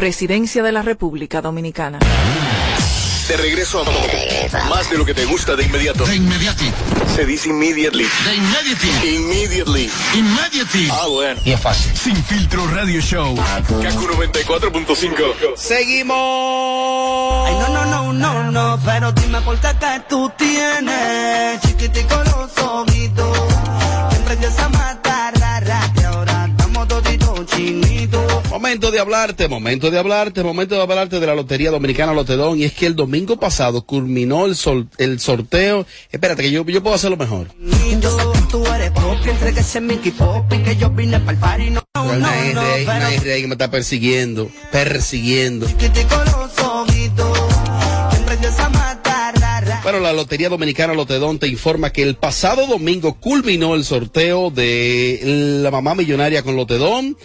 Presidencia de la República Dominicana. De regreso a más de lo que te gusta de inmediato. De inmediati. Se dice immediately. De immediately. Immediately. Immediately. Ah, bueno. Y es fácil. Sin filtro radio show. Kaku 94.5. Seguimos. Ay, no, no, no, no, no, pero dime por qué que tú tienes chiquitico los ojitos. Que emprendes a Momento de hablarte, momento de hablarte, momento de hablarte de la Lotería Dominicana Lotedón. Y es que el domingo pasado culminó el, sol- el sorteo. Espérate, que yo, yo puedo hacerlo mejor. Yo sé que tú eres pop, entre que ese Mickey Pop y que yo vine pa'l party. No, no, Hay no, una R no, ahí, una pero R ahí que me está persiguiendo, persiguiendo. Bueno, la Lotería Dominicana Lotedón te informa que el pasado domingo culminó el sorteo de la mamá millonaria con Lotedón.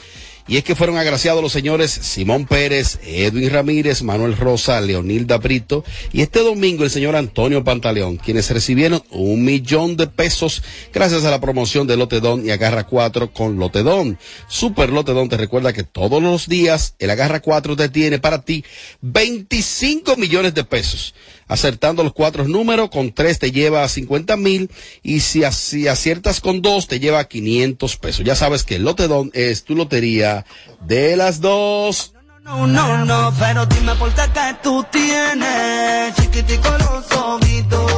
Y es que fueron agraciados los señores Simón Pérez, Edwin Ramírez, Manuel Rosa, Leonilda Brito y este domingo el señor Antonio Pantaleón, quienes recibieron un millón de pesos gracias a la promoción de Lotedón y Agarra 4 con Lotedón. Super Lotedón te recuerda que todos los días el Agarra 4 te tiene para ti 25 millones de pesos. Acertando los cuatro números, con tres te lleva a 50 mil y si, si aciertas con dos te lleva a 500 pesos. Ya sabes que el Lotedón es tu lotería de las dos. No, no, no, pero dime por qué tú tienes chiquitico los ojitos.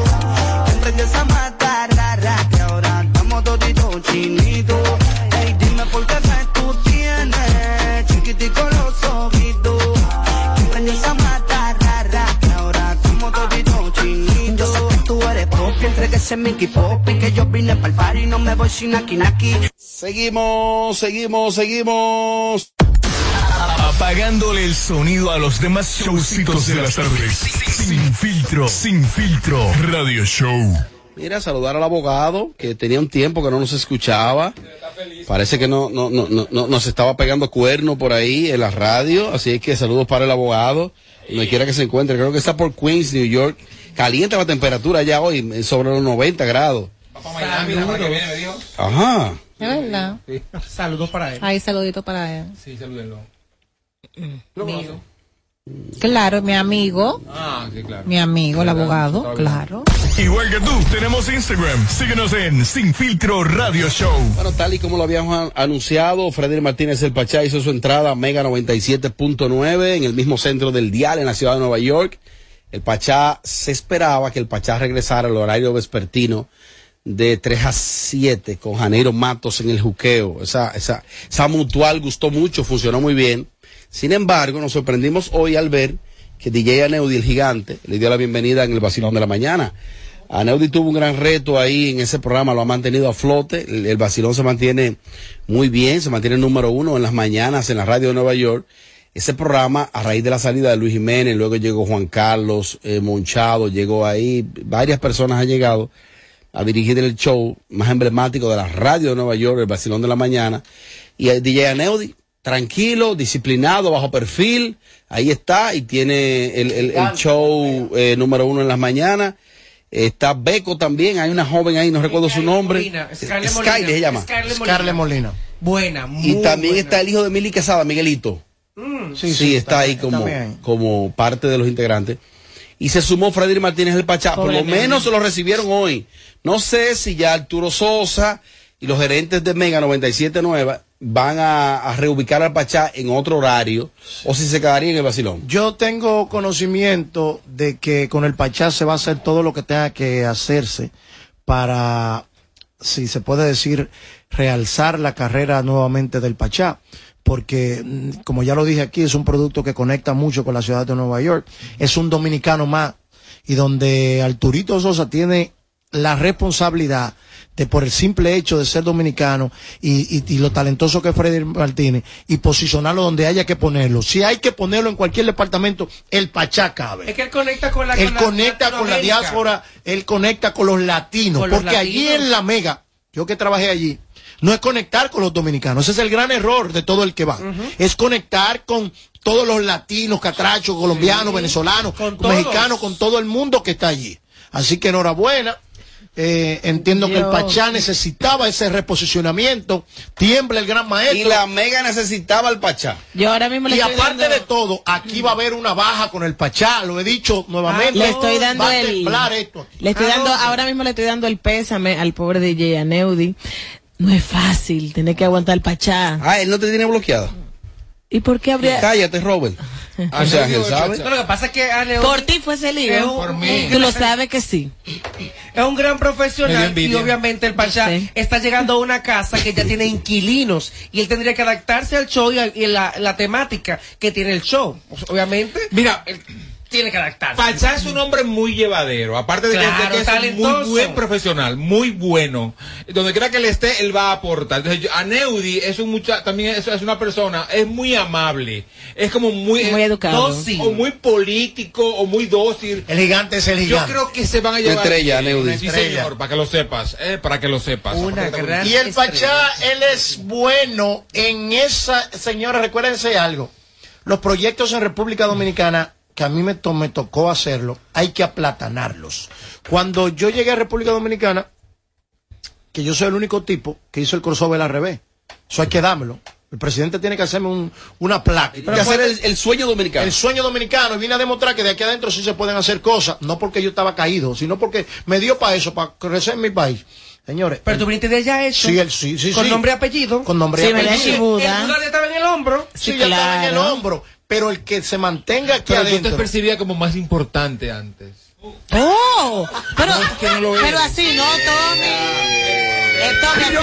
Emprendes a matar, rara, que ahora estamos toditos chinitos. Que entre que ese Mickey Pop y que yo vine pa'l party, no me voy sin aquí, aquí. Seguimos, seguimos, seguimos. Apagándole el sonido a los demás showcitos de las tardes. Sin filtro, sin filtro. Radio Show. Mira, saludar al abogado que tenía un tiempo que no nos escuchaba. Parece que no, no, no, no, no- nos estaba pegando cuerno por ahí en la radio. Así que saludos para el abogado. Donde quiera que se encuentre. Creo que está por Queens, New York. Calienta la temperatura ya hoy, sobre los 90 grados. Ajá. Es verdad. Saludos para él. Ahí saludito para él. Sí, salúdenlo. Mío. Claro, mi amigo. Ah, sí, claro. Mi amigo, el abogado, claro. Igual que tú, tenemos Instagram. Síguenos en Sin Filtro Radio Show. Bueno, tal y como lo habíamos an- anunciado, Freddy Martínez el Pachá hizo su entrada a Mega 97.9 en el mismo centro del dial en la ciudad de Nueva York. El Pachá se esperaba que el Pachá regresara al horario vespertino de 3 a 7 con Janeiro Matos en el juqueo. Esa, esa, esa mutual gustó mucho, funcionó muy bien. Sin embargo, nos sorprendimos hoy al ver que DJ Aneudi, el gigante, le dio la bienvenida en el vacilón de la mañana. Aneudi tuvo un gran reto ahí en ese programa, lo ha mantenido a flote. El, el vacilón se mantiene muy bien, se mantiene el número uno en las mañanas en la radio de Nueva York. Ese programa, a raíz de la salida de Luis Jiménez, luego llegó Juan Carlos eh, Monchado, llegó ahí, varias personas han llegado a dirigir el show más emblemático de la radio de Nueva York, el vacilón de la mañana. Y el DJ Aneudi, tranquilo, disciplinado, bajo perfil, ahí está, y tiene el, el- el show eh, número uno en las mañanas. Está Beco también, hay una joven ahí, no recuerdo su nombre. Molina, Scarlett Molina. Skyler se llama. Scarlett Molina. Buena, muy Y también buena. está el hijo de Mili Quesada, Miguelito. Mm. Sí, está ahí como, también. como parte de los integrantes. y se sumó Freddy Martínez el Pachá. Por lo menos se lo recibieron hoy. No sé si ya Arturo Sosa y los gerentes de Mega 97 Nueva van a, a reubicar al Pachá en otro horario o si se quedaría en el vacilón. Yo tengo conocimiento de que con el Pachá se va a hacer todo lo que tenga que hacerse para, si se puede decir, realzar la carrera nuevamente del Pachá. Porque, mm, como ya lo dije aquí, es un producto que conecta mucho con la ciudad de Nueva York. Es un dominicano más. Y donde Arturito Sosa tiene la responsabilidad de por el simple hecho de ser dominicano y, y- y lo talentoso que es Freddy Martínez y posicionarlo donde haya que ponerlo. Si hay que ponerlo en cualquier departamento, el Pachá cabe. Es que él conecta con la Él con la conecta con la diáspora, él conecta con los latinos, Con los porque allí en la Mega, yo que trabajé allí, no es conectar con los dominicanos, ese es el gran error de todo el que va. Es conectar con todos los latinos, catrachos, colombianos, venezolanos, mexicanos, con todo el mundo que está allí. Así que enhorabuena. Eh, entiendo que el. Pachá necesitaba ese reposicionamiento. Tiembla el gran maestro. Y la Mega necesitaba al Pachá. Yo ahora mismo le Y estoy aparte dando- de todo, aquí va a haber una baja con el Pachá, lo he dicho nuevamente. le estoy dando va a el temblar esto. le estoy dando ahora mismo le estoy dando el pésame al pobre DJ Aneudi no es fácil tener que aguantar el pachá. Ah él no te tiene bloqueado. Y por qué habría cállate Robert. O sea él sabe No, lo que pasa es que Aneo- por ti fue ese lío. Es un- Por mí. tú lo sabes que sí. Es un gran profesional y obviamente el Pachá está llegando a una casa que ya tiene inquilinos y él tendría que adaptarse al show y a y la, la temática que tiene el show. Obviamente, Mira, tiene que adaptarse. Pachá es un hombre muy llevadero, aparte de que- Claro, de que, es talentoso. muy buen profesional, muy bueno. Donde quiera que él esté, él va a aportar. Entonces, yo- Aneudi es un mucha, también es, es una persona, es muy amable, es como muy, Muy educado. dócil, o muy político, o muy dócil. El gigante es el Yo gigante. creo que se van a llevar. estrella, Aneudi. Sí, Estrella. señor, para que lo sepas, eh, para que lo sepas. Una gran Y el estrella. Pachá, él es bueno en esa, señora, recuérdense algo. Los proyectos en República Dominicana, que a mí me, to- me tocó hacerlo, hay que aplatanarlos. Cuando yo llegué a República Dominicana, que yo soy el único tipo que hizo el crossover al revés. Eso hay que dármelo. El presidente tiene que hacerme un- una placa. Hay que hacer el, el sueño dominicano El sueño dominicano y vine a demostrar que de aquí adentro sí se pueden hacer cosas, no porque yo estaba caído, sino porque me dio para eso, para crecer en mi país. Señores, Pero tú viniste de allá hecho. Sí, él sí, sí, Con sí. nombre y apellido. con nombre Sí, y ¿verdad, apellido. El ya estaba en el hombro. Sí, Sí, ya estaba en el claro. hombro, pero el que se mantenga aquí Pero yo te adentro. percibía como más importante antes. oh pero No, es que no lo pero así no Tommy. Eh, Tommy así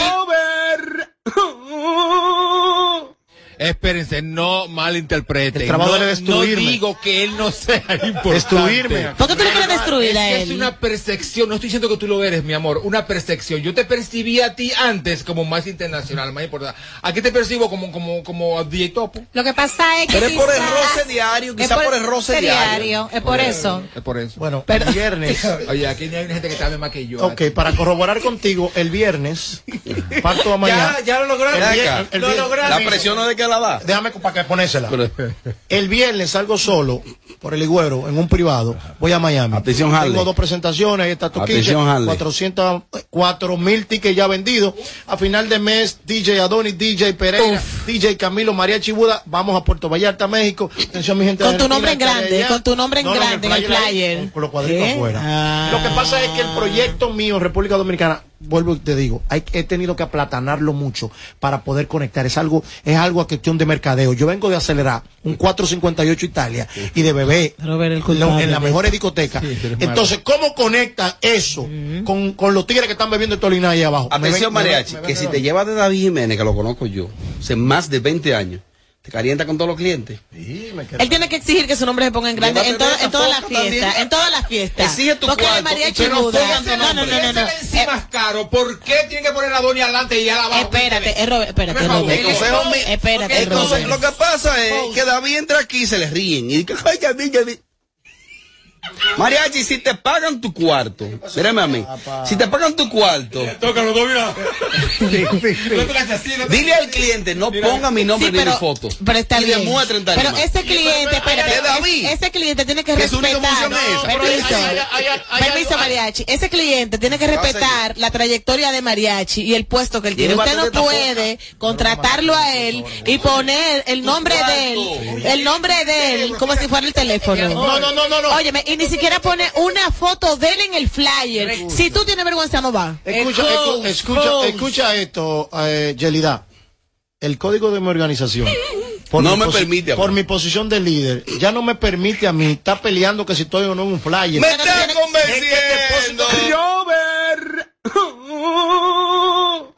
Espérense, no malinterpreten. El trabajo no, de destruirme. no digo que él no sea importante. Destruirme. ¿por qué tú le quieres destruir a Es que es él? una percepción, no estoy diciendo que tú lo eres, mi amor, una percepción. Yo te percibí a ti antes como más internacional, más importante. Aquí te percibo como como como Topo. Lo que pasa es que. Pero es por el quizás- roce diario, quizá por el roce diario. Es por eso. Es por eso. Bueno, el viernes. Oye, aquí hay gente que sabe más que yo. Ok, para corroborar contigo, el viernes, parto a mañana. Ya, ya lo lograron. El el Lo la presión no es de que la da Déjame para que ponérsela. Pero- El viernes salgo solo por el Higüero en un privado. Voy a Miami. Atención, Harley. Tengo dos presentaciones. Ahí está Toquiche. Atención, Harley. 400, 4 mil tickets ya vendidos. A final de mes, DJ Adonis, DJ Pereira, DJ Camilo, María Chibuda. Vamos a Puerto Vallarta, México. Atención, mi gente. Con tu nombre en grande, con tu nombre en No, no, grande en el flyer. Con, los cuadritos afuera. Ah. Lo que pasa es que el proyecto mío en República Dominicana, vuelvo y te digo, hay, he tenido que aplatanarlo mucho para poder conectar. Es algo, es algo a cuestión de mercadeo. Yo vengo de acelerar un 458 Italia y de bebé lo- en la de mejor discoteca. Sí. Entonces, ¿cómo conecta eso con, con los tigres que están bebiendo el Tolina ahí abajo? Atención, ven- me ven- Mariachi, me ven que si te llevas de David Jiménez, que lo conozco yo, hace más de 20 años, te calienta con todos los clientes. Sí, me Él tiene que exigir que su nombre se ponga en grande en, de en todas las fiestas, en todas las fiestas. Exige tu Porque cuarto, pongan tu No, no, no, no, no. Ese Eh, más caro, ¿por qué tiene que poner a Doña adelante y él abajo? Espérate, es Robert, espérate, Robert. el consejo Espérate, Entonces, lo que pasa es que David entra aquí y se le ríen. Y dice, ay, ya vi, ya vi". Mariachi, si te pagan tu cuarto, mírame a mí, si te pagan tu cuarto, Tócalo, domina. dile al cliente, no ponga mi nombre Sí, ni pero, mi foto. pero está y bien. Pero ese cliente, espérate, ese cliente tiene que respetar. función es esa. Permiso, Hay- hay- hay- hay- permiso, hay- mariachi. Ese cliente tiene que respetar la trayectoria de mariachi y el puesto que él tiene. Usted no puede contratarlo a él y poner el nombre de él, el nombre de él, como si fuera el teléfono. No, no, no, no, no. Óyeme, y y ni siquiera pone una foto de él en el flyer. Si tú tienes vergüenza, no va. Escucha, escu- escucha, escucha esto, eh, Yelida. El código de mi organización. No me permite a mí. Por mi posición de líder, ya no me permite a mí estar peleando que si estoy o no en un flyer. ¡Me está convenciendo!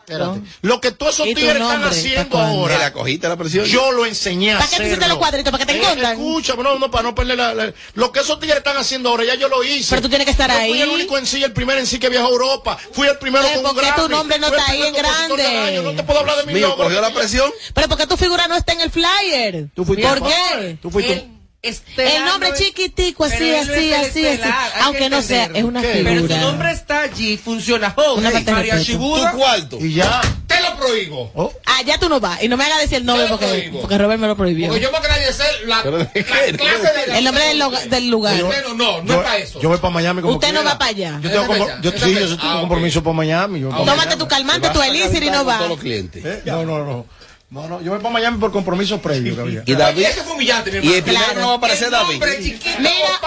Espérate. Lo que todos esos ¿Y tu tigres están nombre? haciendo ahora. ¿La cogiste la presión? Yo lo enseñé a ¿Para qué tú hiciste los cuadritos? ¿Para que te Eh, encuentran? Escucha, no, no, para no perder la, la- Lo que esos tigres están haciendo ahora, ya yo lo hice. Pero tú tienes que estar Yo ahí. Fui el único en sí, el primer en sí que viajó a Europa. Fui el primero Eh, con un ¿por qué tu Grammy. nombre no está ahí en grande? No te puedo hablar de mi logro. cogió la presión. Pero porque tu figura no está en el flyer. Tú fuiste ¿Por qué? Tú fuiste El estelar El nombre no es- chiquitico, así, pero así, es así, así. estelar, Aunque que no sea, es una ¿Qué? Pero figura. su nombre está allí, funciona. Oh, Una hey, María. Tu cuarto. Y ya. Te lo prohíbo. Oh. Ah, ya tú no vas. Y no me hagas decir el nombre porque, porque Robert me lo prohibió. Porque yo me quería decir la, Pero de la clase de El nombre del, loga- del lugar. Usted no, no, no Yo, es para eso. yo voy para Miami como Usted no va para allá. Yo tengo, yo, sí, yo tengo Ah, compromiso para Miami. Yo Tómate Miami. tu calmante, tu elixir y no Con va. todos los clientes. ¿Eh? No, no, no. No, no, yo voy para Miami por compromiso previo. que había. Y David. Eso fue humillante, mi Y el hermano. primero Claro. no va a aparecer David. chiquito, Mira,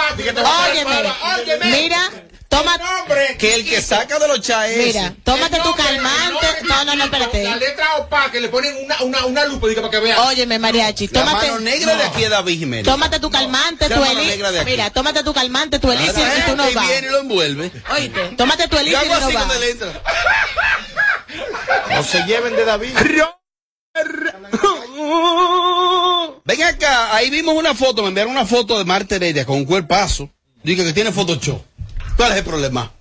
óyeme, mira, toma, El nombre Que el que saca de los chaes. mira, tómate tu nombre- el calmante. No, no, no, chiquito, La espérate. letra opaca que le ponen una, una, una lupa diga, para que vean. Óyeme, mariachi, La tómate. mano negra de aquí es David Jiménez. Tómate tu calmante, La tu mano elixir. negra de aquí. Mira, tómate tu calmante, tu elixir La y tú no vas. viene y lo envuelve. Oíste, tómate tu elixir y hago no así vas. No se lleven de David. Ven acá, ahí vimos una foto, me enviaron una foto de Marta Heredia con un cuerpazo. Dice que tiene Photoshop. ¿Cuál es el problema?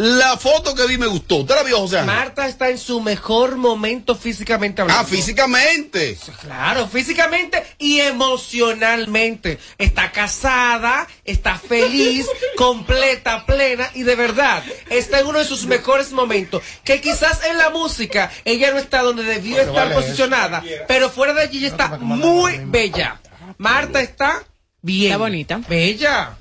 La foto que vi me gustó. ¿Usted la vio, José Ángel? Marta está en su mejor momento físicamente hablando. Ah, físicamente. Claro, físicamente y emocionalmente. Está casada, está feliz, completa, plena y de verdad está en uno de sus mejores momentos. Que quizás en la música ella no está donde debió estar posicionada, pero fuera de allí ella está muy bella. Marta está bien. Está bonita. Bella.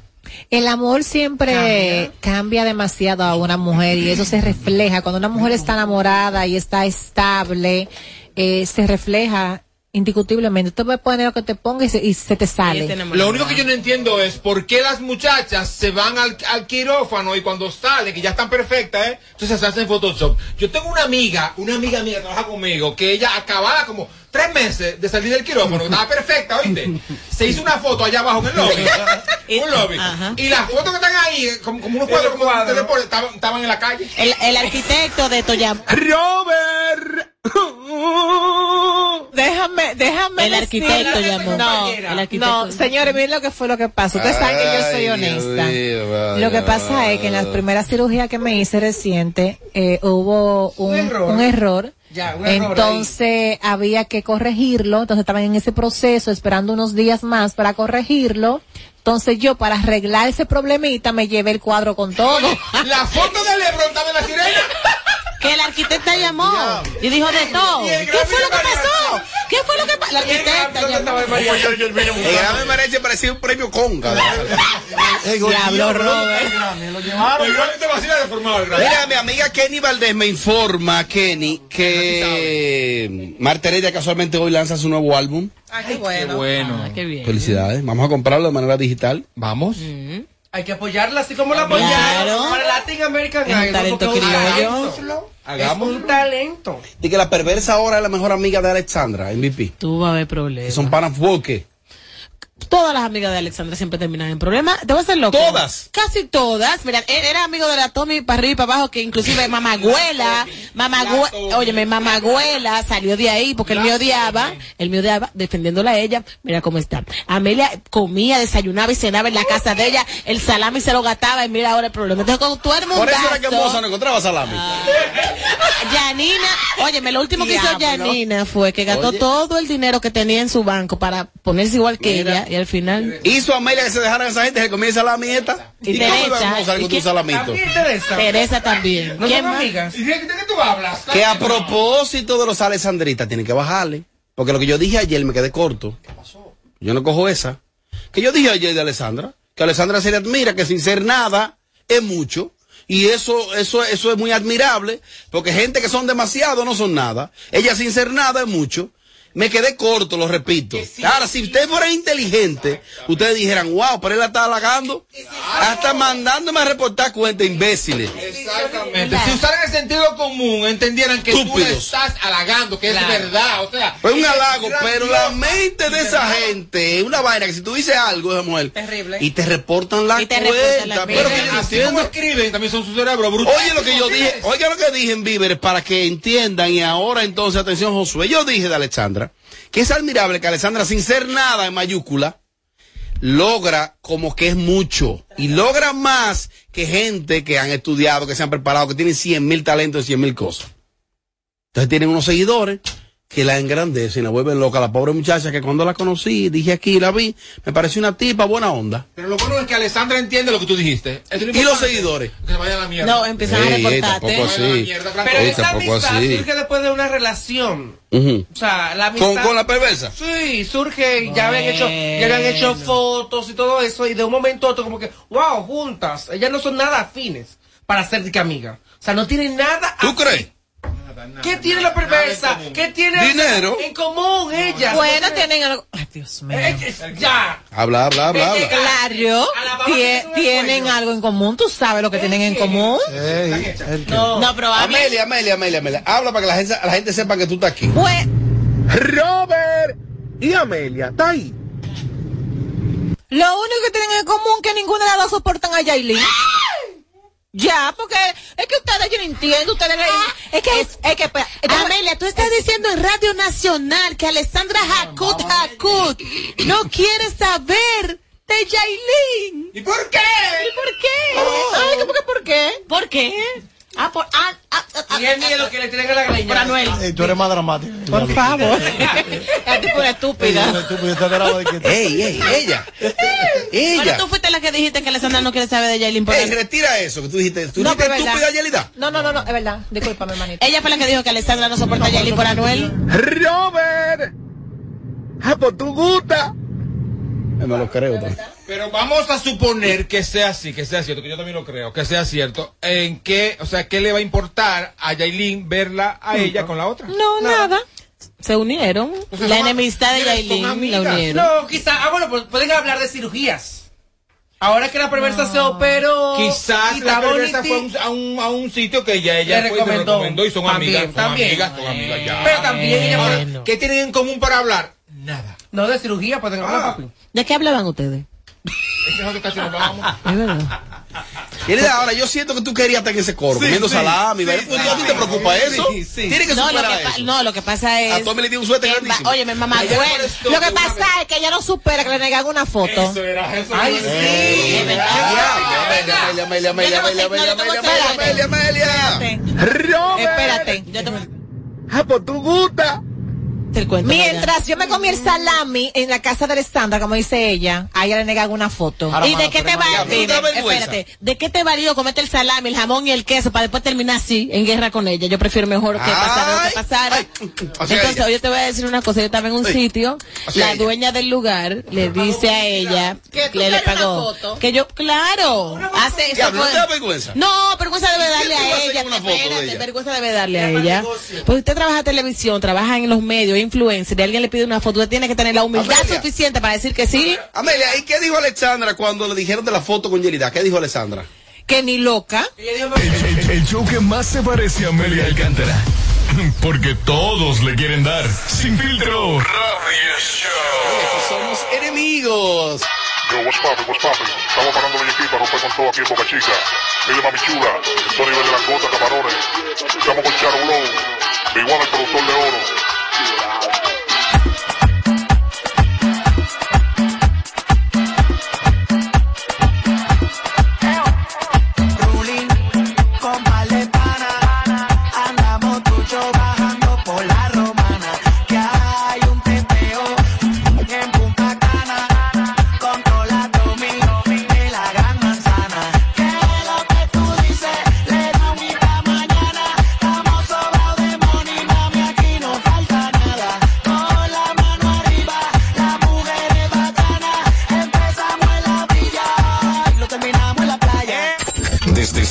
El amor siempre cambia. demasiado a una mujer y eso se refleja. Cuando una mujer está enamorada y está estable, eh, se refleja indiscutiblemente. Tú puedes poner lo que te ponga y se, y se te sale. Lo único que yo no entiendo es por qué las muchachas se van al, al quirófano y cuando salen, que ya están perfectas, ¿eh? entonces se hacen Photoshop. Yo tengo una amiga, una amiga mía que trabaja conmigo, que ella acababa como tres meses de salir del quirófano, estaba perfecta, ¿oíste? Se hizo una foto allá abajo en el lobby. un lobby. Y las fotos que están ahí, como, como unos cuadros, como estaban, estaban en la calle. El, el arquitecto de Toyama. Robert. Déjame, déjame. El arquitecto llamó. No, El arquitecto. no, señores, miren lo que fue lo que pasó. Ustedes saben que yo soy honesta. Dios Lo que pasa es que en la primera cirugía que me hice reciente eh, hubo un, Un error. un error. Ya, un error Entonces había que corregirlo. Entonces estaban en ese proceso esperando unos días más para corregirlo. Entonces yo para arreglar ese problemita me llevé el cuadro con todo. La foto de Lebron estaba en la sirena. Que el arquitecta llamó y dijo de todo. ¿Qué fue lo que pasó? ¿Qué fue lo que pasó? La arquitecta llamó. El Grammy Mariachi parecía un premio Conga. Diablo, Robert. Mira, mi amiga Kenny Valdés me informa, Kenny, que Marta Heredia casualmente hoy lanza su nuevo álbum. Ay, qué bueno. Bueno. Ah, qué bien. Felicidades. Vamos a comprarlo de manera digital. Vamos. Hay que apoyarla así como la Claro. apoyaron para Latin American Es un Idol, talento criollo. Hagamos. Es un talento. Y que la perversa ahora es la mejor amiga de Alexandra, MVP. Tú vas a ver Que problemas. son panas porque. Todas las amigas de Alexandra siempre terminan en problemas. Te voy a hacer loco. ¿Todas? Casi todas. Mira, él era amigo de la Tommy para arriba y para abajo, que inclusive mamagüela, mamagüela, óyeme, mamagüela salió de ahí porque él me odiaba, él me odiaba defendiéndola a ella. Mira cómo está. Amelia comía, desayunaba y cenaba en la casa de ella, el salami se lo gastaba y mira ahora el problema. Entonces con tu hermano. Por eso era que Moza no encontraba salami. Yanina, óyeme, lo último que hizo. Yanina fue que gastó Oye. todo el dinero que tenía en su banco para ponerse igual que Mira. ella y al final Hizo a Amelia que se dejaran esa gente que comía salami esta. Y iba Teresa, a salir ¿y con qué- tu salamito? Teresa. Teresa también. No ¿Quién son más? amigas. ¿Y de, qué tú hablas? Que a propósito de los alessandritas, tienen que bajarle. Porque lo que yo dije ayer me quedé corto. Yo no cojo esa. Que yo dije ayer de Alessandra. Que Alessandra se le admira, que sin ser nada es mucho. Y eso, eso, eso es muy admirable. Porque gente que son demasiado no son nada. Ella sin ser nada es mucho. Me quedé corto, lo repito. Ahora, si ustedes fueran inteligentes, ustedes dijeran, wow, pero él la está halagando. Hasta mandándome a reportar cuenta, imbéciles. Exactamente. Si usaran el sentido común, entendieran que tú le estás halagando, que Claro. es verdad. O sea, Pues un es halago, pero la mente de esa gente es una vaina que si tú dices algo, esa mujer, Terrible. y te reportan la Y te cuenta. reportan la pero que Así como escriben, también son su cerebro brutal. Oye lo que yo dije, oiga lo que dije en Víveres para que entiendan y ahora entonces atención Josué. Yo dije de Alexandra que es admirable que Alexandra sin ser nada en mayúscula logra como que es mucho y logra más que gente que han estudiado, que se han preparado, que tienen 100 mil talentos y 100 mil cosas. Entonces tienen unos seguidores que la engrandecen, la vuelven loca. La pobre muchacha que cuando la conocí, dije aquí, la vi, me pareció una tipa buena onda. Pero lo bueno es que Alessandra entiende lo que tú dijiste. Eso es lo Y los seguidores. Que se vayan a la mierda. No, empiezan a Ey, ey, reportarte. tampoco así. Pero Ey, esa tampoco amistad así. surge después de una relación. Ujú. O sea, la amistad. ¿Con, con la perversa? Sí, surge y ya habían hecho, ya habían hecho fotos y todo eso, y de un momento a otro como que, wow, juntas. Ellas no son nada afines para ser de amiga. O sea, no tienen nada. ¿Tú crees? ¿Qué tiene la perversa? ¿Qué tiene Dinero. en común ellas? Bueno, tienen algo. Ay, Dios mío. ya. Habla, habla, habla, habla. Claro, tie- tienen algo en común. Tú sabes lo que tienen en común. No, No, pero habla- Amelia, Amelia, Amelia, Amelia. Habla para que la gente, la gente sepa que tú estás aquí. Pues, Robert y Amelia, está ahí. lo único que tienen en común es que ninguna de las dos soportan a Yailin. Ya, porque es que ustedes, yo no entiendo, ustedes le- es que, es, que, espera, Amelia, tú estás diciendo en Radio Nacional que Alessandra Hakut Hakut no quiere saber de Yailin. ¿Y por qué? ¿Y por qué? Ay, ¿cómo que por qué? ¿Por qué? Ah, por, ah, ah, ah, ah, Y el miedo que le tienen a la greña. Por Anuel. Ey, tú eres más dramática. Por favor. Es tipo una estúpida. Ey, ey, ella. Pero Ella. tú fuiste la que dijiste que Alessandra no quiere saber de Yailin. por Ey, retira eso que tú dijiste. Tú No, dijiste pero es estúpida, verdad. Yelida. No, no, no, no, es verdad. Discúlpame, hermanito. Ella fue la que dijo que Alessandra no soporta a Yailin por Anuel. Robert. Ah, pues tú gusta. Me lo creo. pues. Pero vamos a suponer que sea así, que sea cierto, que yo también lo creo, que sea cierto. ¿En qué, o sea, qué le va a importar a Yailin verla a ella con la otra? No, nada. Se unieron. La son- enemistad de Yailin la amigas. unieron. No, quizá, ah, bueno, pues pueden hablar de cirugías. Ahora que la perversa se operó. Quizás la perversa fue a un- a un, a un sitio que ella, ella Le fue y se recomendó. y son También, amigas, son también. amigas, son amigas ya. Pero también ella ¿Qué tienen en común para hablar? No, de cirugía pueden hablar, Ah. ¿De qué hablaban ustedes? Es que nosotros casi. Es verdad. Ahora yo siento que tú querías estar en ese coro, comiendo sí, salami. Pues, sí, ¿A ti te preocupa sí, eso? sí, sí. Tienes que No, superar que, eso. no, lo que pasa es. A Tommy le dio un suéter grandísimo. Oye, mi mamá, bueno, Lo que pasa es que ella no supera que le negan una foto. Eso era, eso Ay, sí. Es verdad. Amelia, Amelia, Amelia, Amelia, Amelia, Amelia, Amelia, Amelia. Espérate. Yo te Ah, pues tú te cuento. Mientras yo me comí el salami en la casa de Alessandra, como dice ella, a ella le negan una foto. ¿Y de qué te va Ya, pero da vergüenza. Espérate, ¿de qué te valió comerte el salami, el jamón y el queso para después terminar así, en guerra con ella? Yo prefiero mejor que pasara lo que pasara. ay, o sea, Entonces, yo te voy a decir una cosa, yo estaba en un Sí. sitio, O sea, la ella. dueña del lugar le dice a ella Que le, le quieres una pagó foto. que yo, claro, hace eso ¿no fue- te da vergüenza? No, vergüenza debe darle ¿Quién te va a ella. de espérate, vergüenza debe darle a ella. Pues usted trabaja en televisión, trabaja en los medios, influencer, y alguien le pide una foto, usted tiene que tener la humildad Amelia. suficiente para decir que sí. Amelia, ¿y qué dijo Alexandra cuando le dijeron de la foto con Yelida? ¿Qué dijo Alexandra? Que ni loca. El, el- el show que más se parece a Amelia Alcántara. Porque todos le quieren dar. Sin filtro. Radio Show. Somos enemigos. Yo, what's poppin', what's poppin'? Estamos parando la equipa, romper con todo aquí en Boca Chica. Mire, mami chula, nivel de langota, camarones. Estamos con Charo Blow, One, el productor de oro.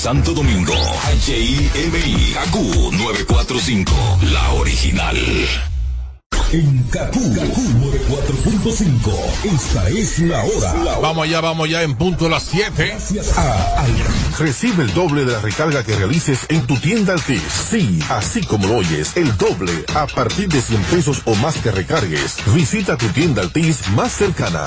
Santo Domingo, HIMI, AQ 945, la original. En Kaku, Kaku 4.5. Esta es la hora. Vamos allá, vamos allá en punto a las 7. A Altis. Recibe el doble de la recarga que realices en tu tienda Altis. Sí, así como lo oyes, el doble a partir de 100 pesos o más que recargues. Visita tu tienda Altis más cercana.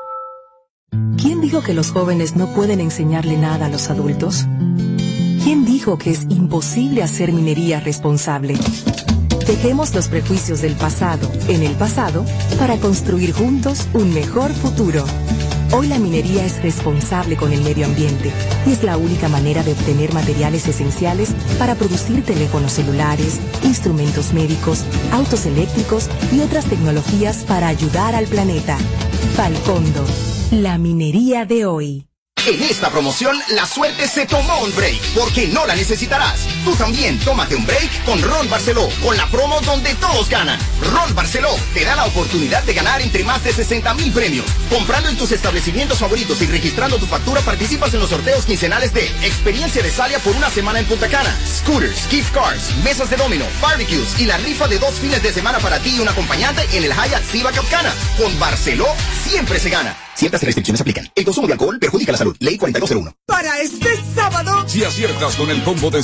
¿Quién dijo que los jóvenes no pueden enseñarle nada a los adultos? ¿Quién dijo que es imposible hacer minería responsable? Dejemos los prejuicios del pasado en el pasado para construir juntos un mejor futuro. Hoy la minería es responsable con el medio ambiente y es la única manera de obtener materiales esenciales para producir teléfonos celulares, instrumentos médicos, autos eléctricos y otras tecnologías para ayudar al planeta. Falcondo, la minería de hoy. En esta promoción, la suerte se tomó un break, porque no la necesitarás. Tú también tómate un break con Ron Barceló, con la promo donde todos ganan. Ron Barceló te da la oportunidad de ganar entre más de 60 mil premios. Comprando en tus establecimientos favoritos y registrando tu factura, participas en los sorteos quincenales de Experiencia de Salia por una semana en Punta Cana, scooters, gift cards, mesas de domino, barbecues y la rifa de dos fines de semana para ti y un acompañante en el Hyatt Siva Capcana. Con Barceló siempre se gana. Ciertas restricciones aplican. El consumo de alcohol perjudica la salud. Ley 4201. Para este sábado, Si aciertas con el combo de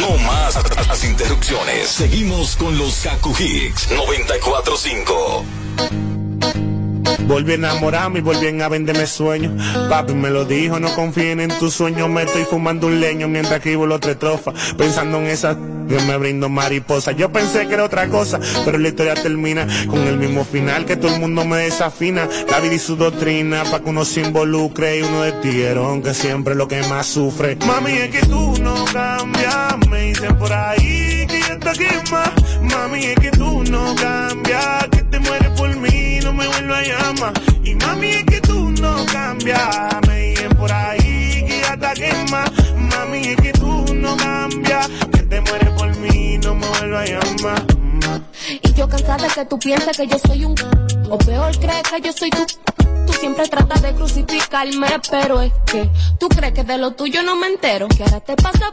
No más las interrupciones. Seguimos con los Kaku Hicks 945. Volví a enamorarme y volví a venderme sueños. Papi me lo dijo, no confíen en tus sueños. Me estoy fumando un leño mientras escribo la otra estrofa. Pensando en esa que me brindo mariposa. Yo pensé que era otra cosa, pero la historia termina con el mismo final que todo el mundo me desafina. La vida y su doctrina, pa' que uno se involucre y uno de tiguerón que siempre es lo que más sufre. Mami, es que tú no cambias, me dicen por ahí que ya te quema. Mami, es que tú no cambias, me a llamar. Y mami, es que tú no cambias, me dicen por ahí que ya te quema. Mami, es que tú no cambias, que te mueres por mí, no me vuelvo a llamar. Y yo cansada de que tú pienses que yo soy un o peor crees que yo soy tú. Tú siempre tratas de crucificarme, pero es que tú crees que de lo tuyo no me entero. Que ahora te pasa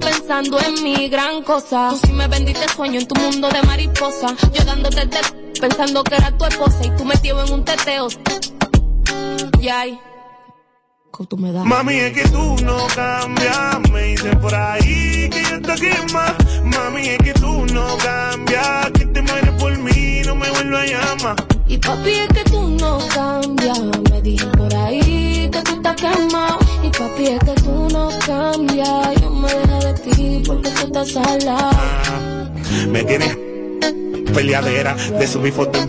pensando en mi gran cosa. Tú sí me vendiste sueño en tu mundo de mariposa. Yo dándote te pensando que era tu esposa y tú metido en un teteo. Y ay, ¿cómo tú me das? Mami, es que tú no cambias, me dicen por ahí que ya te quema. Mami, es que tú no cambias, que te mueres por mí, no me vuelvo a llamar. Y papi, es que tú no cambias. Me dije por ahí que tú estás quemado. Y papi, es que tú no cambias. Yo me dejé de ti porque tú estás al lado. Me tienes peleadera de subir fotos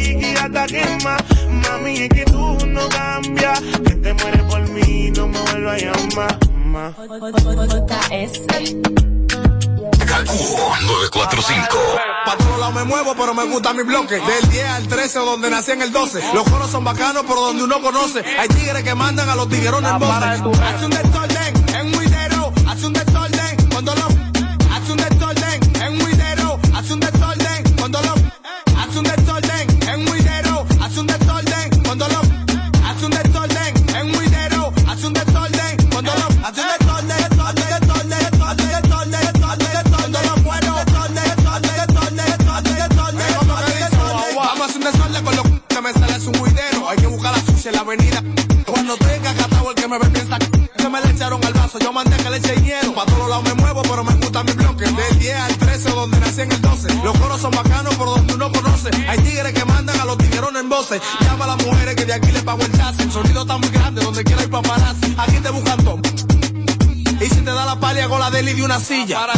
que ya te quema. Mami, es que tú no cambias. Que te mueres por mí, no me vuelvas a llamar. Ma. Kaku 945. Pa' todos lados me muevo, pero me gusta mi bloque. Del 10 al 13, o donde nací en el 12. Los coros son bacanos, pero donde uno conoce. Hay tigres que mandan a los tiguerones en voces. Hace un desorden Llama a las mujeres que de aquí le pago el chasis. El sonido está muy grande, donde quiera hay paparazzi. Aquí te buscan todo. Y si te da la palia con la deli de una silla. Para,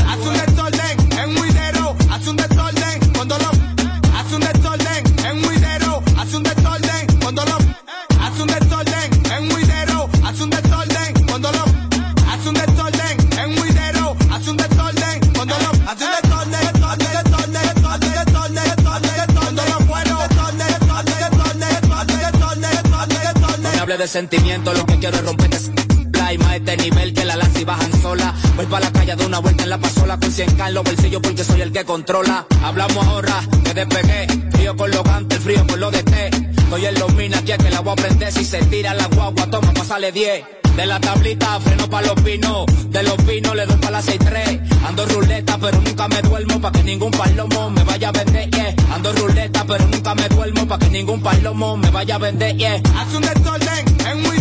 chenca los bolsillos porque soy el que controla. Hablamos ahora, que despegué. Frío con los gantes, frío con los de té. Estoy en los minas, que, que la voy a prender. Si se tira la guagua, toma, pasale 10. De la tablita freno pa' los pinos, de los pinos le doy pa' las 6-3. Ando ruleta, pero nunca me duermo pa' que ningún palomo me vaya a vender, yeah. Ando ruleta, pero nunca me duermo pa' que ningún palomo me vaya a vender, yeah. Hace un desorden en un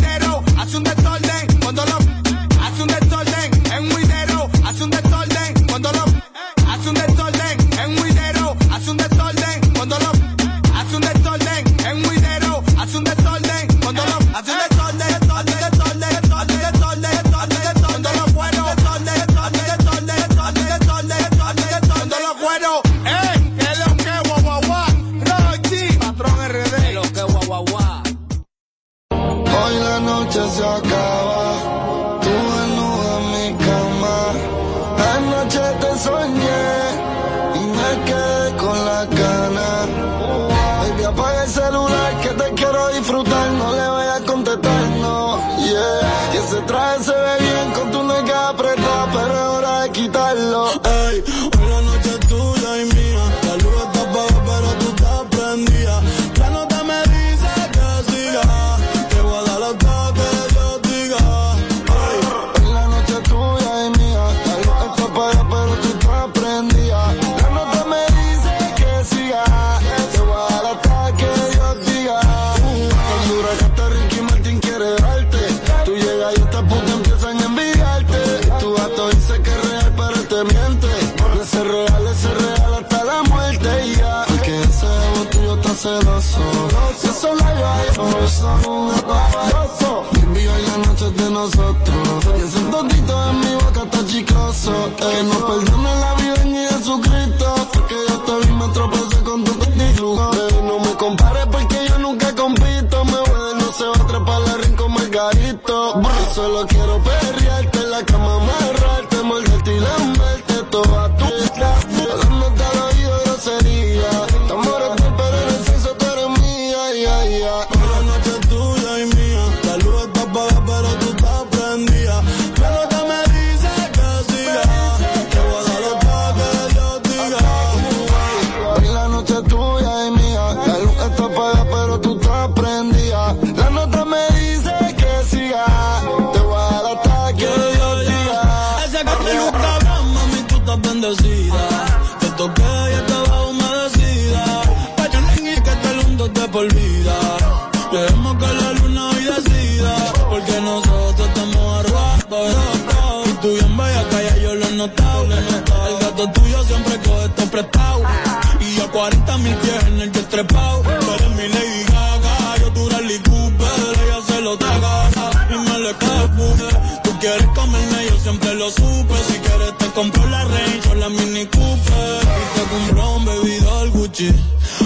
40 mil pies en el jet. Tú eres mi Lady Gaga, yo tu Rally Cooper. Ella se lo traga y me le escapé. Tú quieres comerme, yo siempre lo supe. Si quieres te compro la Range o la Mini Cooper. Y te compro un bebido al Gucci.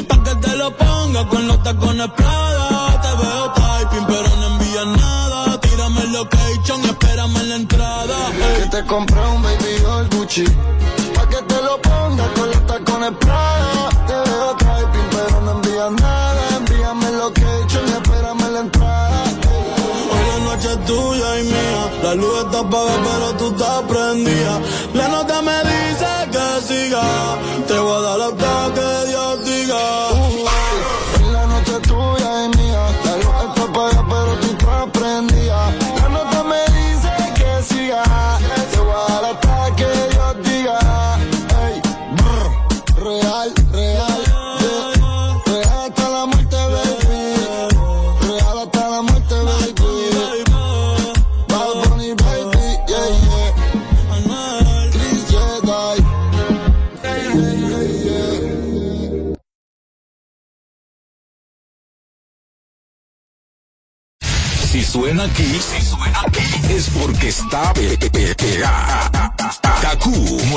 Pa' que te lo ponga con los tacones Prada. Te veo typing, pero no envías nada. Tírame el location, espérame en la entrada. Hey. Que te compré un baby doll Gucci. Pa' que te lo ponga con los tacones Prada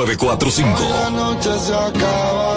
945. Hoy la noche se acaba,